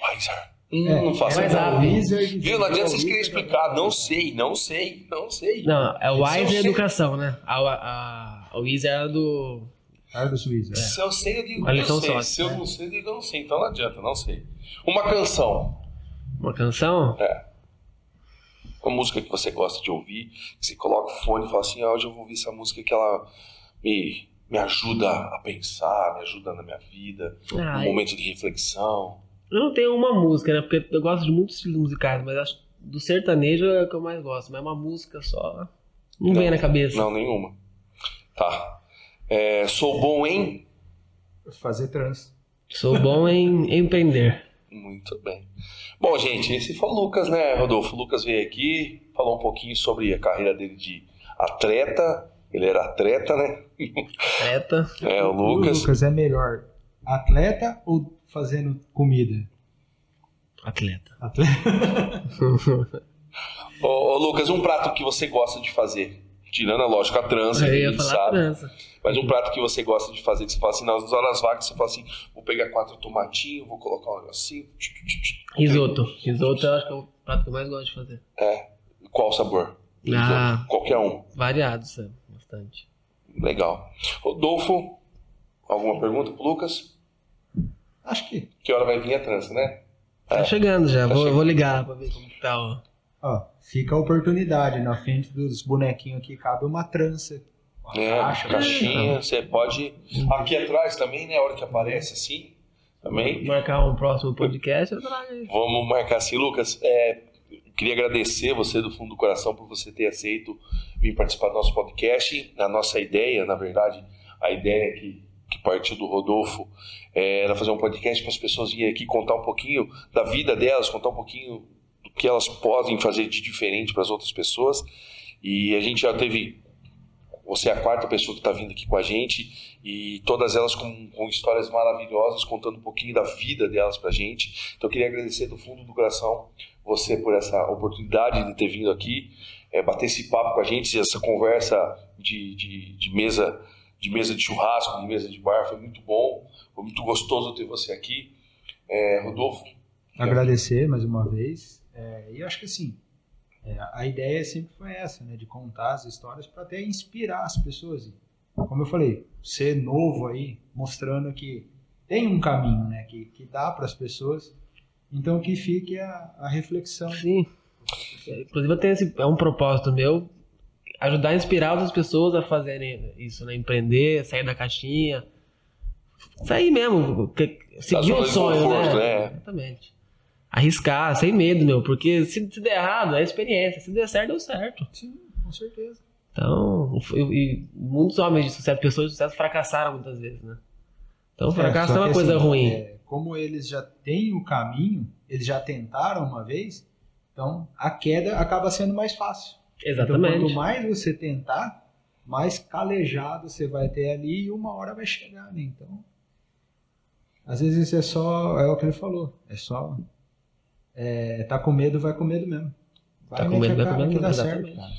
Wiser. Hum, É, não faço a Mas ideia. a- Wizard, Viu? Não adianta vocês querem explicar. Não sei, não sei, não sei. Não, é eu Wiser. Educação, né? A, a, a Weezer era do. Carlos Wizard. Se eu sei, eu digo que eu sei. Se eu né? não sei, eu digo que eu não sei. Então não adianta, não sei. Uma canção. Uma canção? É. Uma música que você gosta de ouvir. Que você coloca o fone e fala assim, ah, hoje eu vou ouvir essa música que ela me, me ajuda a pensar, me ajuda na minha vida. Ah, Um momento de reflexão. eu não tenho uma música, né? Porque eu gosto de muitos estilos musicais, mas acho que do sertanejo é o que eu mais gosto. Mas uma música só. Não, Não. vem na cabeça. Não, nenhuma. Tá. É, sou bom em... Fazer trans. Sou bom em empreender. Muito bem. Bom, gente, esse foi o Lucas, né, Rodolfo? O Lucas veio aqui, falou um pouquinho sobre a carreira dele de atleta. Ele era atleta, né? Treta. *laughs* É, o O Lucas. Lucas é melhor atleta ou fazendo comida? Atleta. Atleta. *laughs* Ô, ô, Lucas, um prato que você gosta de fazer? Tirando, a lógico, a trança, Eu que a ia gente falar sabe. trança. Mas um prato que você gosta de fazer, que você fala assim, nas horas vagas, você fala assim, vou pegar quatro tomatinhos, vou colocar um negocinho. Risoto. Risoto eu acho que é o prato que eu mais gosto de fazer. Qual sabor? Ah. Qualquer um. Variados, é, bastante. Legal. Rodolfo, alguma pergunta pro Lucas? Acho que. Que hora vai vir a trança, né? Tá É. chegando já, Tá vou, chegando. vou ligar pra ver como que tá o. Ó, fica a oportunidade. Na frente dos bonequinhos aqui cabe uma trança. Uma É, caixa. caixinha, você pode. Aqui atrás também, né? A hora que aparece assim, também. Marcar um próximo podcast, eu trago aí. Vamos marcar assim, Lucas. É, queria agradecer você do fundo do coração por você ter aceito vir participar do nosso podcast. A nossa ideia, na verdade, a ideia que, que partiu do Rodolfo é, era fazer um podcast para as pessoas virem aqui contar um pouquinho da vida delas, contar um pouquinho que elas podem fazer de diferente para as outras pessoas. E a gente já teve. Você é a quarta pessoa que está vindo aqui com a gente e todas elas com, com, histórias maravilhosas, contando um pouquinho da vida delas para a gente. Então eu queria agradecer do fundo do coração você por essa oportunidade de ter vindo aqui, é, bater esse papo com a gente, essa conversa de, de, de, mesa de mesa de churrasco, de mesa de bar, foi muito bom, foi muito gostoso ter você aqui. É, Rodolfo. Agradecer mais uma vez. É, e acho que assim, é, a ideia sempre foi essa, né, de contar as histórias para até inspirar as pessoas. Como eu falei, ser novo aí, mostrando que tem um caminho, né, que, que dá para as pessoas. Então que fique a, a reflexão. Sim. Inclusive eu tenho esse, é um propósito meu ajudar a inspirar outras pessoas a fazerem isso, né? Empreender, sair da caixinha. Sair mesmo, seguir o sonho, né? né? Exatamente. Arriscar, sem medo, meu, porque se, se der errado, é experiência. Se der certo, deu certo. Sim, com certeza. Então, e, muitos homens de sucesso, pessoas de sucesso fracassaram muitas vezes, né? Então, é, fracasso é, é uma coisa assim, ruim. É, como eles já têm o caminho, eles já tentaram uma vez, então a queda acaba sendo mais fácil. Exatamente. Então, quanto mais você tentar, mais calejado você vai ter ali e uma hora vai chegar, né? Então, às vezes é só, é o que ele falou, é só é, tá com medo, vai com medo mesmo. Vai tá com medo, vai com medo, que dá certo, cara.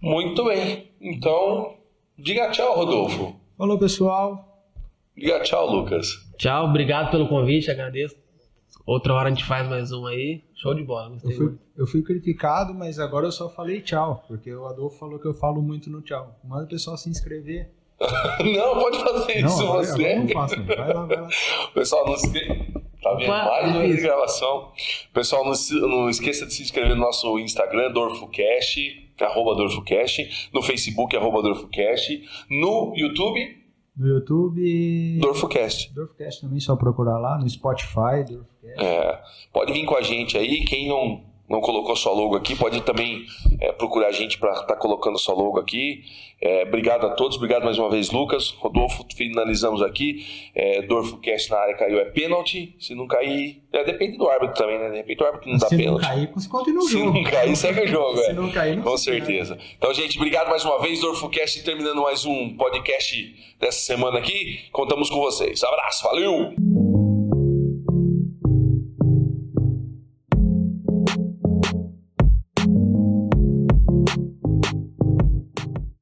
Muito bem. Então, diga tchau, Rodolfo. Falou, pessoal. Diga tchau, Lucas. Tchau, obrigado pelo convite, agradeço. Outra hora a gente faz mais um aí. Show de bola. Eu fui, eu fui, criticado, mas agora eu só falei tchau, porque o Adolfo falou que eu falo muito no tchau. Manda o pessoal se inscrever. *laughs* não, pode fazer não, isso agora, você. Agora não faço, vai lá, vai lá. pessoal, não se... Tá vendo? Mais uma gravação. Pessoal, não, não, esqueça de se inscrever no nosso Instagram, DorfoCast, arroba DorfoCast, no Facebook, arroba DorfoCast, no YouTube, no YouTube. DorfoCast. DorfoCast também, só procurar lá, no Spotify, DorfoCast. É, pode vir com a gente aí, quem não, não colocou sua logo aqui, pode também é, procurar a gente para estar tá colocando sua logo aqui. É, obrigado a todos, obrigado mais uma vez, Lucas. Rodolfo, finalizamos aqui. É, Dorfo Cast na área caiu, é pênalti. Se não cair, é, depende do árbitro também, né? De repente o árbitro não dá pênalti. Se não cair, continua o jogo. Se não cair, segue o jogo. *laughs* Se é. não cair, não Com certeza. Então, gente, obrigado mais uma vez, Dorfo Cast, terminando mais um podcast dessa semana aqui. Contamos com vocês. Abraço, valeu!